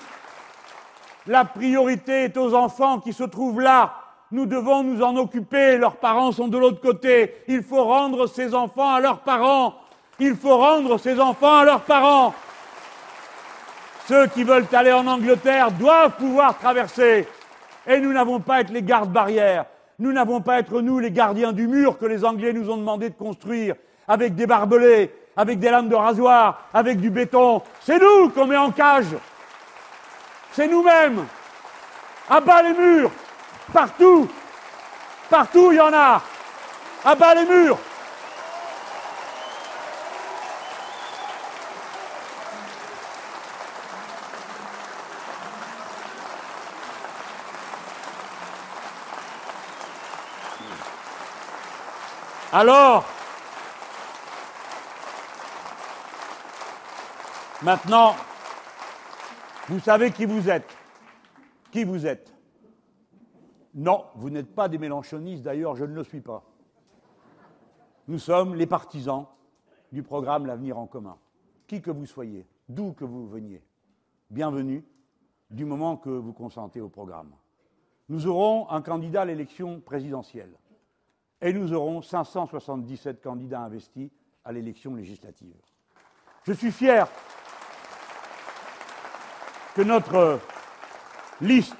la priorité est aux enfants qui se trouvent là. Nous devons nous en occuper. Leurs parents sont de l'autre côté. Il faut rendre ces enfants à leurs parents. Il faut rendre ces enfants à leurs parents. Ceux qui veulent aller en Angleterre doivent pouvoir traverser. Et nous n'avons pas à être les gardes-barrières. Nous n'avons pas à être nous les gardiens du mur que les Anglais nous ont demandé de construire avec des barbelés, avec des lames de rasoir, avec du béton. C'est nous qu'on met en cage. C'est nous-mêmes. À bas les murs. Partout. Partout, il y en a. À bas les murs. Alors, maintenant, vous savez qui vous êtes. Qui vous êtes Non, vous n'êtes pas des mélanchonistes, d'ailleurs, je ne le suis pas. Nous sommes les partisans du programme L'avenir en commun. Qui que vous soyez, d'où que vous veniez, bienvenue du moment que vous consentez au programme. Nous aurons un candidat à l'élection présidentielle et nous aurons 577 candidats investis à l'élection législative. Je suis fier que notre liste,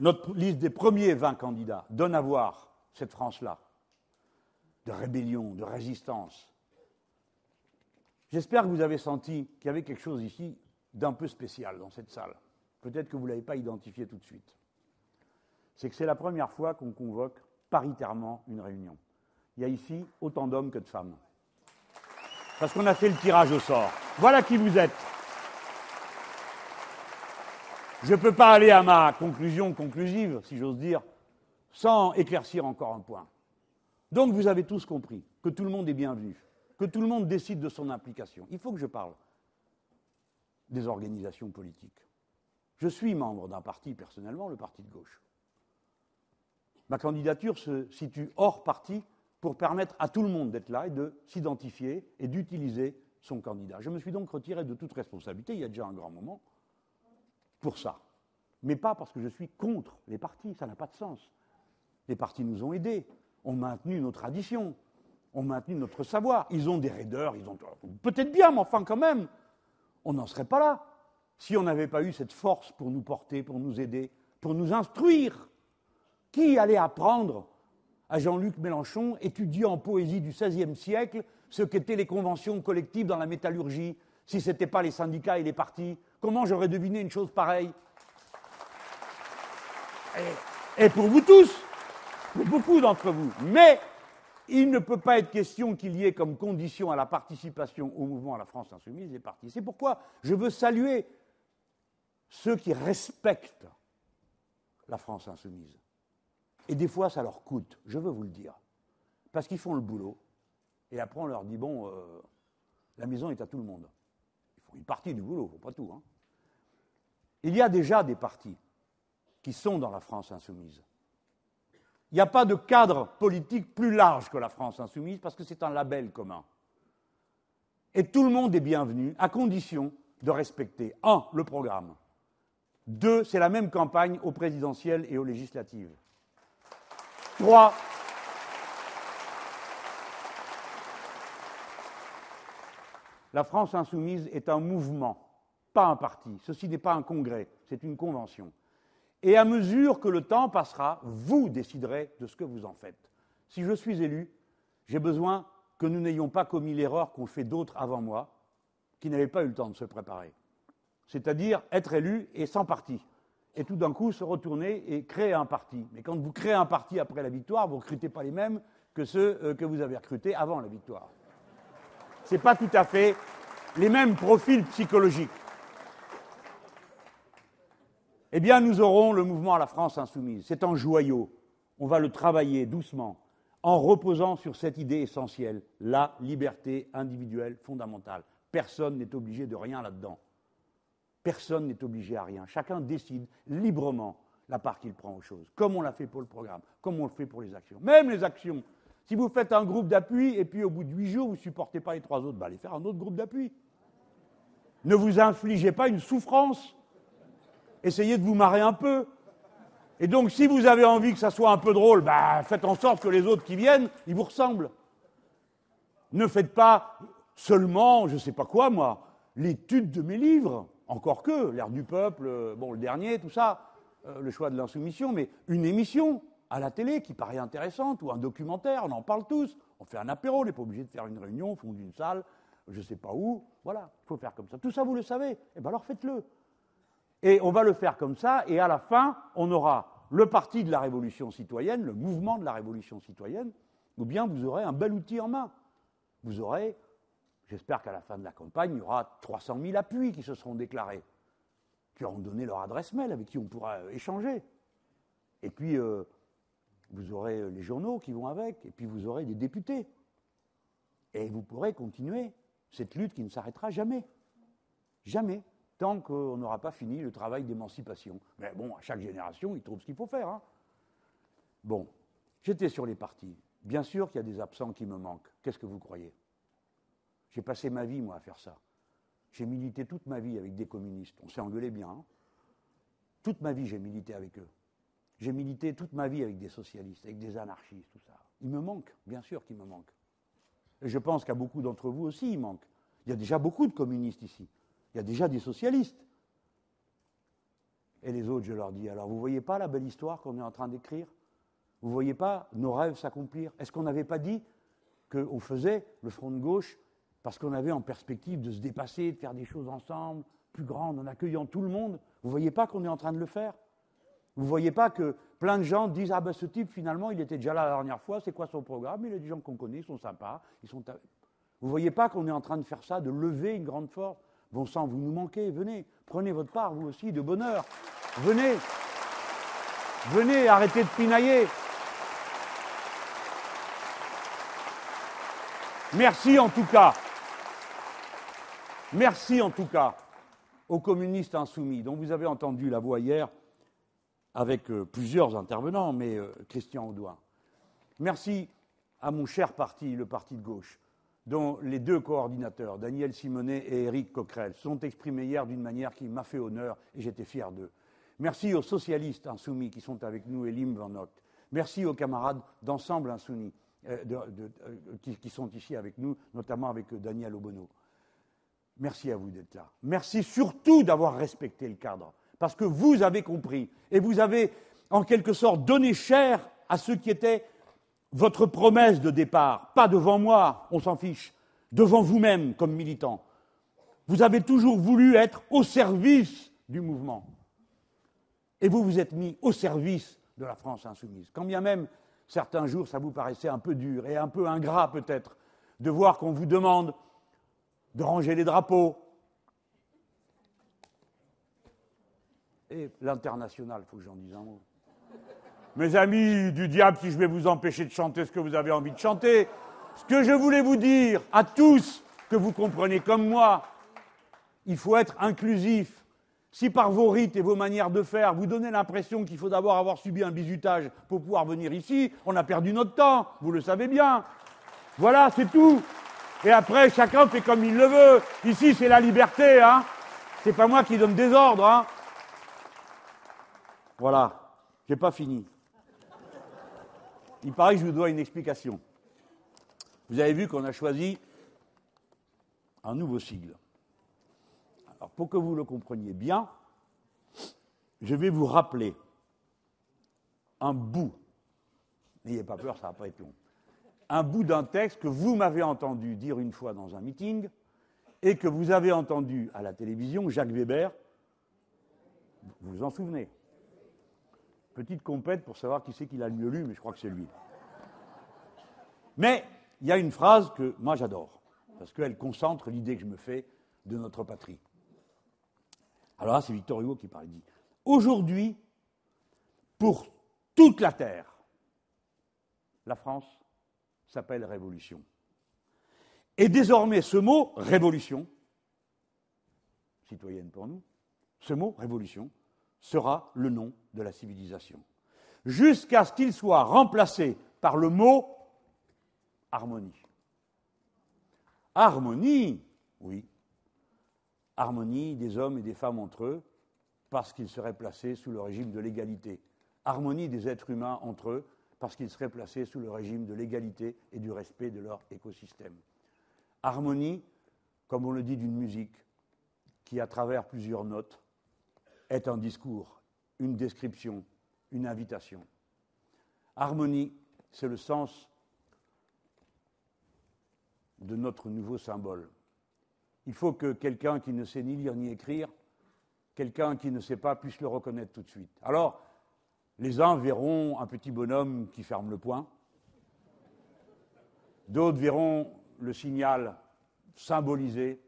notre liste des premiers 20 candidats donne à voir cette France-là, de rébellion, de résistance. J'espère que vous avez senti qu'il y avait quelque chose ici d'un peu spécial dans cette salle. Peut-être que vous ne l'avez pas identifié tout de suite. C'est que c'est la première fois qu'on convoque paritairement une réunion. Il y a ici autant d'hommes que de femmes. Parce qu'on a fait le tirage au sort. Voilà qui vous êtes. Je ne peux pas aller à ma conclusion conclusive, si j'ose dire, sans éclaircir encore un point. Donc vous avez tous compris que tout le monde est bienvenu, que tout le monde décide de son implication. Il faut que je parle des organisations politiques. Je suis membre d'un parti personnellement, le parti de gauche. Ma candidature se situe hors parti pour permettre à tout le monde d'être là et de s'identifier et d'utiliser son candidat. Je me suis donc retiré de toute responsabilité, il y a déjà un grand moment, pour ça. Mais pas parce que je suis contre les partis, ça n'a pas de sens. Les partis nous ont aidés, ont maintenu nos traditions, ont maintenu notre savoir. Ils ont des raideurs, ils ont peut-être bien, mais enfin quand même, on n'en serait pas là si on n'avait pas eu cette force pour nous porter, pour nous aider, pour nous instruire. Qui allait apprendre à Jean-Luc Mélenchon, étudiant en poésie du XVIe siècle, ce qu'étaient les conventions collectives dans la métallurgie, si ce n'étaient pas les syndicats et les partis? Comment j'aurais deviné une chose pareille? Et, et, pour vous tous, pour beaucoup d'entre vous. Mais il ne peut pas être question qu'il y ait comme condition à la participation au mouvement à la France insoumise les partis. C'est pourquoi je veux saluer ceux qui respectent la France insoumise. Et des fois, ça leur coûte, je veux vous le dire. Parce qu'ils font le boulot. Et après, on leur dit bon, euh, la maison est à tout le monde. Il faut une partie du boulot, pas tout. Hein. Il y a déjà des partis qui sont dans la France insoumise. Il n'y a pas de cadre politique plus large que la France insoumise parce que c'est un label commun. Et tout le monde est bienvenu à condition de respecter, un, le programme. Deux, c'est la même campagne aux présidentielles et aux législatives. Trois, la France insoumise est un mouvement, pas un parti. Ceci n'est pas un congrès, c'est une convention. Et à mesure que le temps passera, vous déciderez de ce que vous en faites. Si je suis élu, j'ai besoin que nous n'ayons pas commis l'erreur qu'ont fait d'autres avant moi, qui n'avaient pas eu le temps de se préparer. C'est-à-dire être élu et sans parti et tout d'un coup se retourner et créer un parti. Mais quand vous créez un parti après la victoire, vous ne recrutez pas les mêmes que ceux euh, que vous avez recrutés avant la victoire. Ce n'est pas tout à fait les mêmes profils psychologiques. Eh bien, nous aurons le mouvement à la France insoumise. C'est un joyau. On va le travailler doucement, en reposant sur cette idée essentielle, la liberté individuelle fondamentale. Personne n'est obligé de rien là-dedans. Personne n'est obligé à rien. Chacun décide librement la part qu'il prend aux choses, comme on l'a fait pour le programme, comme on le fait pour les actions. Même les actions. Si vous faites un groupe d'appui et puis au bout de huit jours, vous ne supportez pas les trois autres, bah allez faire un autre groupe d'appui. Ne vous infligez pas une souffrance. Essayez de vous marrer un peu. Et donc, si vous avez envie que ça soit un peu drôle, bah, faites en sorte que les autres qui viennent, ils vous ressemblent. Ne faites pas seulement, je ne sais pas quoi, moi, l'étude de mes livres, encore que, l'air du peuple, euh, bon, le dernier, tout ça, euh, le choix de l'insoumission, mais une émission à la télé qui paraît intéressante, ou un documentaire, on en parle tous, on fait un apéro, on n'est pas obligé de faire une réunion au fond d'une salle, je ne sais pas où, voilà, il faut faire comme ça. Tout ça, vous le savez, eh bien alors faites-le. Et on va le faire comme ça, et à la fin, on aura le parti de la révolution citoyenne, le mouvement de la révolution citoyenne, ou bien vous aurez un bel outil en main. Vous aurez J'espère qu'à la fin de la campagne, il y aura 300 000 appuis qui se seront déclarés, qui auront donné leur adresse mail, avec qui on pourra euh, échanger. Et puis, euh, vous aurez euh, les journaux qui vont avec, et puis vous aurez des députés. Et vous pourrez continuer cette lutte qui ne s'arrêtera jamais. Jamais. Tant qu'on n'aura pas fini le travail d'émancipation. Mais bon, à chaque génération, il trouve ce qu'il faut faire. Hein. Bon, j'étais sur les partis. Bien sûr qu'il y a des absents qui me manquent. Qu'est-ce que vous croyez? J'ai passé ma vie, moi, à faire ça. J'ai milité toute ma vie avec des communistes. On s'est engueulé bien. Hein. toute ma vie, j'ai milité avec eux. J'ai milité toute ma vie avec des socialistes, avec des anarchistes, tout ça. Il me manque, bien sûr qu'il me manque. Et je pense qu'à beaucoup d'entre vous aussi, il manque. Il y a déjà beaucoup de communistes ici. Il y a déjà des socialistes. Et les autres, je leur dis, alors vous voyez pas la belle histoire qu'on est en train d'écrire? Vous ne voyez pas nos rêves s'accomplir? Est-ce qu'on n'avait pas dit qu'on faisait le front de gauche parce qu'on avait en perspective de se dépasser, de faire des choses ensemble, plus grandes, en accueillant tout le monde. Vous ne voyez pas qu'on est en train de le faire Vous ne voyez pas que plein de gens disent Ah ben ce type, finalement, il était déjà là la dernière fois, c'est quoi son programme? Il y a des gens qu'on connaît, ils sont sympas. Ils sont... Vous ne voyez pas qu'on est en train de faire ça, de lever une grande force? Bon sang, vous nous manquez, venez, prenez votre part, vous aussi, de bonheur. Venez, venez, arrêtez de pinailler. Merci en tout cas. Merci en tout cas aux communistes insoumis, dont vous avez entendu la voix hier avec euh, plusieurs intervenants, mais euh, Christian Audouin. Merci à mon cher parti, le Parti de gauche, dont les deux coordinateurs, Daniel Simonet et Éric Coquerel, sont exprimés hier d'une manière qui m'a fait honneur et j'étais fier d'eux. Merci aux socialistes insoumis qui sont avec nous, Elim Van Hock. Merci aux camarades d'Ensemble Insoumis euh, qui, sont ici avec nous, notamment avec Daniel Obono. Merci à vous d'être là. Merci surtout d'avoir respecté le cadre, parce que vous avez compris et vous avez en quelque sorte donné cher à ce qui était votre promesse de départ, pas devant moi, on s'en fiche, devant vous-même comme militant. Vous avez toujours voulu être au service du mouvement. Et vous vous êtes mis au service de la France insoumise. Quand bien même certains jours ça vous paraissait un peu dur et un peu ingrat peut-être de voir qu'on vous demande de ranger les drapeaux. Et l'international, il faut que j'en dise un mot. Mes amis du diable, si je vais vous empêcher de chanter ce que vous avez envie de chanter, ce que je voulais vous dire à tous, que vous comprenez comme moi, il faut être inclusif. Si par vos rites et vos manières de faire, vous donnez l'impression qu'il faut d'abord avoir subi un bizutage pour pouvoir venir ici, on a perdu notre temps, vous le savez bien. Voilà, c'est tout. Et après, chacun fait comme il le veut. Ici, c'est la liberté, hein. C'est pas moi qui donne des ordres, hein. Voilà. J'ai pas fini. Il paraît que je vous dois une explication. Vous avez vu qu'on a choisi un nouveau sigle. Alors, pour que vous le compreniez bien, je vais vous rappeler un bout. N'ayez pas peur, ça va pas être long un bout d'un texte que vous m'avez entendu dire une fois dans un meeting et que vous avez entendu à la télévision Jacques Weber. Vous vous en souvenez? Petite compète pour savoir qui c'est qui l'a mieux lu, mais je crois que c'est lui. Mais il y a une phrase que moi j'adore, parce qu'elle concentre l'idée que je me fais de notre patrie. Alors là, c'est Victor Hugo qui parle. Il dit Aujourd'hui, pour toute la terre, la France s'appelle révolution. Et désormais, ce mot révolution, citoyenne pour nous, ce mot révolution sera le nom de la civilisation. Jusqu'à ce qu'il soit remplacé par le mot harmonie. Harmonie, oui. Harmonie des hommes et des femmes entre eux, parce qu'ils seraient placés sous le régime de l'égalité. Harmonie des êtres humains entre eux, parce qu'ils seraient placés sous le régime de l'égalité et du respect de leur écosystème. Harmonie, comme on le dit d'une musique, qui, à travers plusieurs notes, est un discours, une description, une invitation. Harmonie, c'est le sens de notre nouveau symbole. Il faut que quelqu'un qui ne sait ni lire ni écrire, quelqu'un qui ne sait pas, puisse le reconnaître tout de suite. Alors, les uns verront un petit bonhomme qui ferme le poing, d'autres verront le signal symbolisé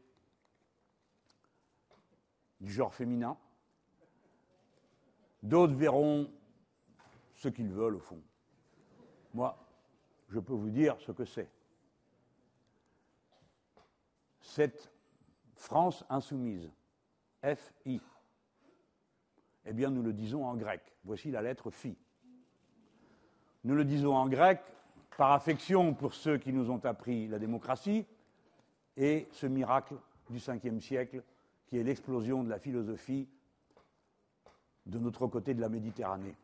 du genre féminin, d'autres verront ce qu'ils veulent au fond. Moi, je peux vous dire ce que c'est. Cette France insoumise, FI, eh bien nous le disons en grec. Voici la lettre phi. Nous le disons en grec par affection pour ceux qui nous ont appris la démocratie et ce miracle du Ve siècle qui est l'explosion de la philosophie de notre côté de la Méditerranée.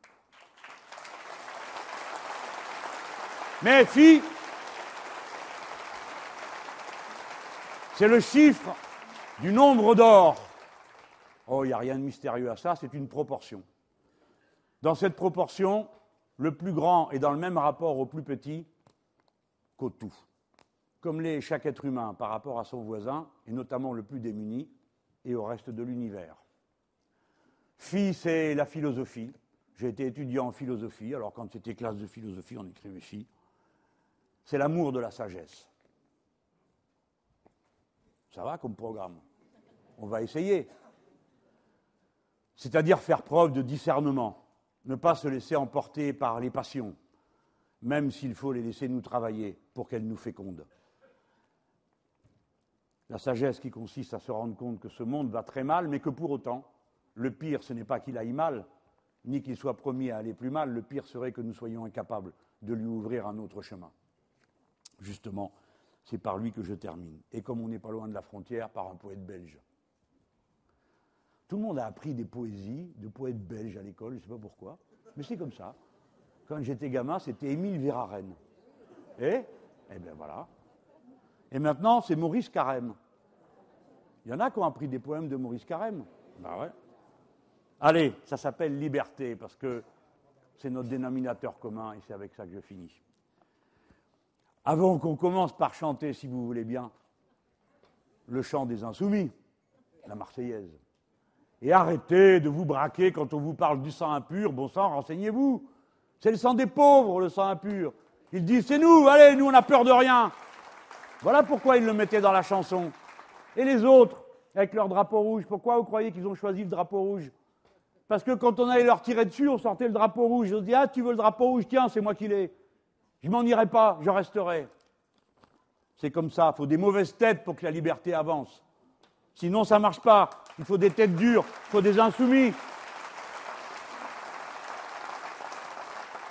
Mais phi, c'est le chiffre du nombre d'or Oh, il n'y a rien de mystérieux à ça, c'est une proportion. Dans cette proportion, le plus grand est dans le même rapport au plus petit qu'au tout. Comme l'est chaque être humain par rapport à son voisin, et notamment le plus démuni, et au reste de l'univers. Phi, c'est la philosophie. J'ai été étudiant en philosophie, alors quand c'était classe de philosophie, on écrivait phi. C'est l'amour de la sagesse. Ça va comme programme On va essayer c'est-à-dire faire preuve de discernement, ne pas se laisser emporter par les passions, même s'il faut les laisser nous travailler pour qu'elles nous fécondent. La sagesse qui consiste à se rendre compte que ce monde va très mal, mais que pour autant, le pire, ce n'est pas qu'il aille mal, ni qu'il soit promis à aller plus mal, le pire serait que nous soyons incapables de lui ouvrir un autre chemin. Justement, c'est par lui que je termine. Et comme on n'est pas loin de la frontière, par un poète belge. Tout le monde a appris des poésies de poètes belges à l'école, je ne sais pas pourquoi, mais c'est comme ça. Quand j'étais gamin, c'était Émile Verhaeren. Et? Eh bien voilà. Et maintenant, c'est Maurice Carême. Il y en a qui ont appris des poèmes de Maurice Carême. Ben ouais. Allez, ça s'appelle liberté, parce que c'est notre dénominateur commun, et c'est avec ça que je finis. Avant qu'on commence par chanter, si vous voulez bien, le chant des insoumis, la Marseillaise. Et arrêtez de vous braquer quand on vous parle du sang impur. Bon sang, renseignez-vous. C'est le sang des pauvres, le sang impur. Ils disent c'est nous, allez, nous on n'a peur de rien. Voilà pourquoi ils le mettaient dans la chanson. Et les autres, avec leur drapeau rouge, pourquoi vous croyez qu'ils ont choisi le drapeau rouge? Parce que quand on allait leur tirer dessus, on sortait le drapeau rouge. On dit Ah, tu veux le drapeau rouge? Tiens, c'est moi qui l'ai. Je m'en irai pas, je resterai. C'est comme ça, il faut des mauvaises têtes pour que la liberté avance. Sinon, ça ne marche pas. Il faut des têtes dures, il faut des insoumis.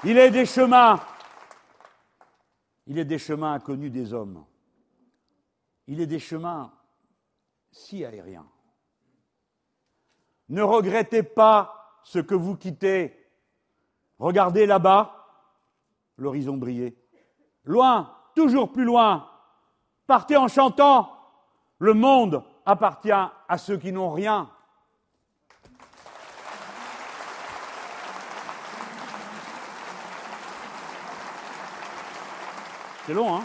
Il est des chemins. Il est des chemins inconnus des hommes. Il est des chemins si aériens. Ne regrettez pas ce que vous quittez. Regardez là-bas, l'horizon briller. Loin, toujours plus loin. Partez en chantant. Le monde appartient à ceux qui n'ont rien. C'est long, hein?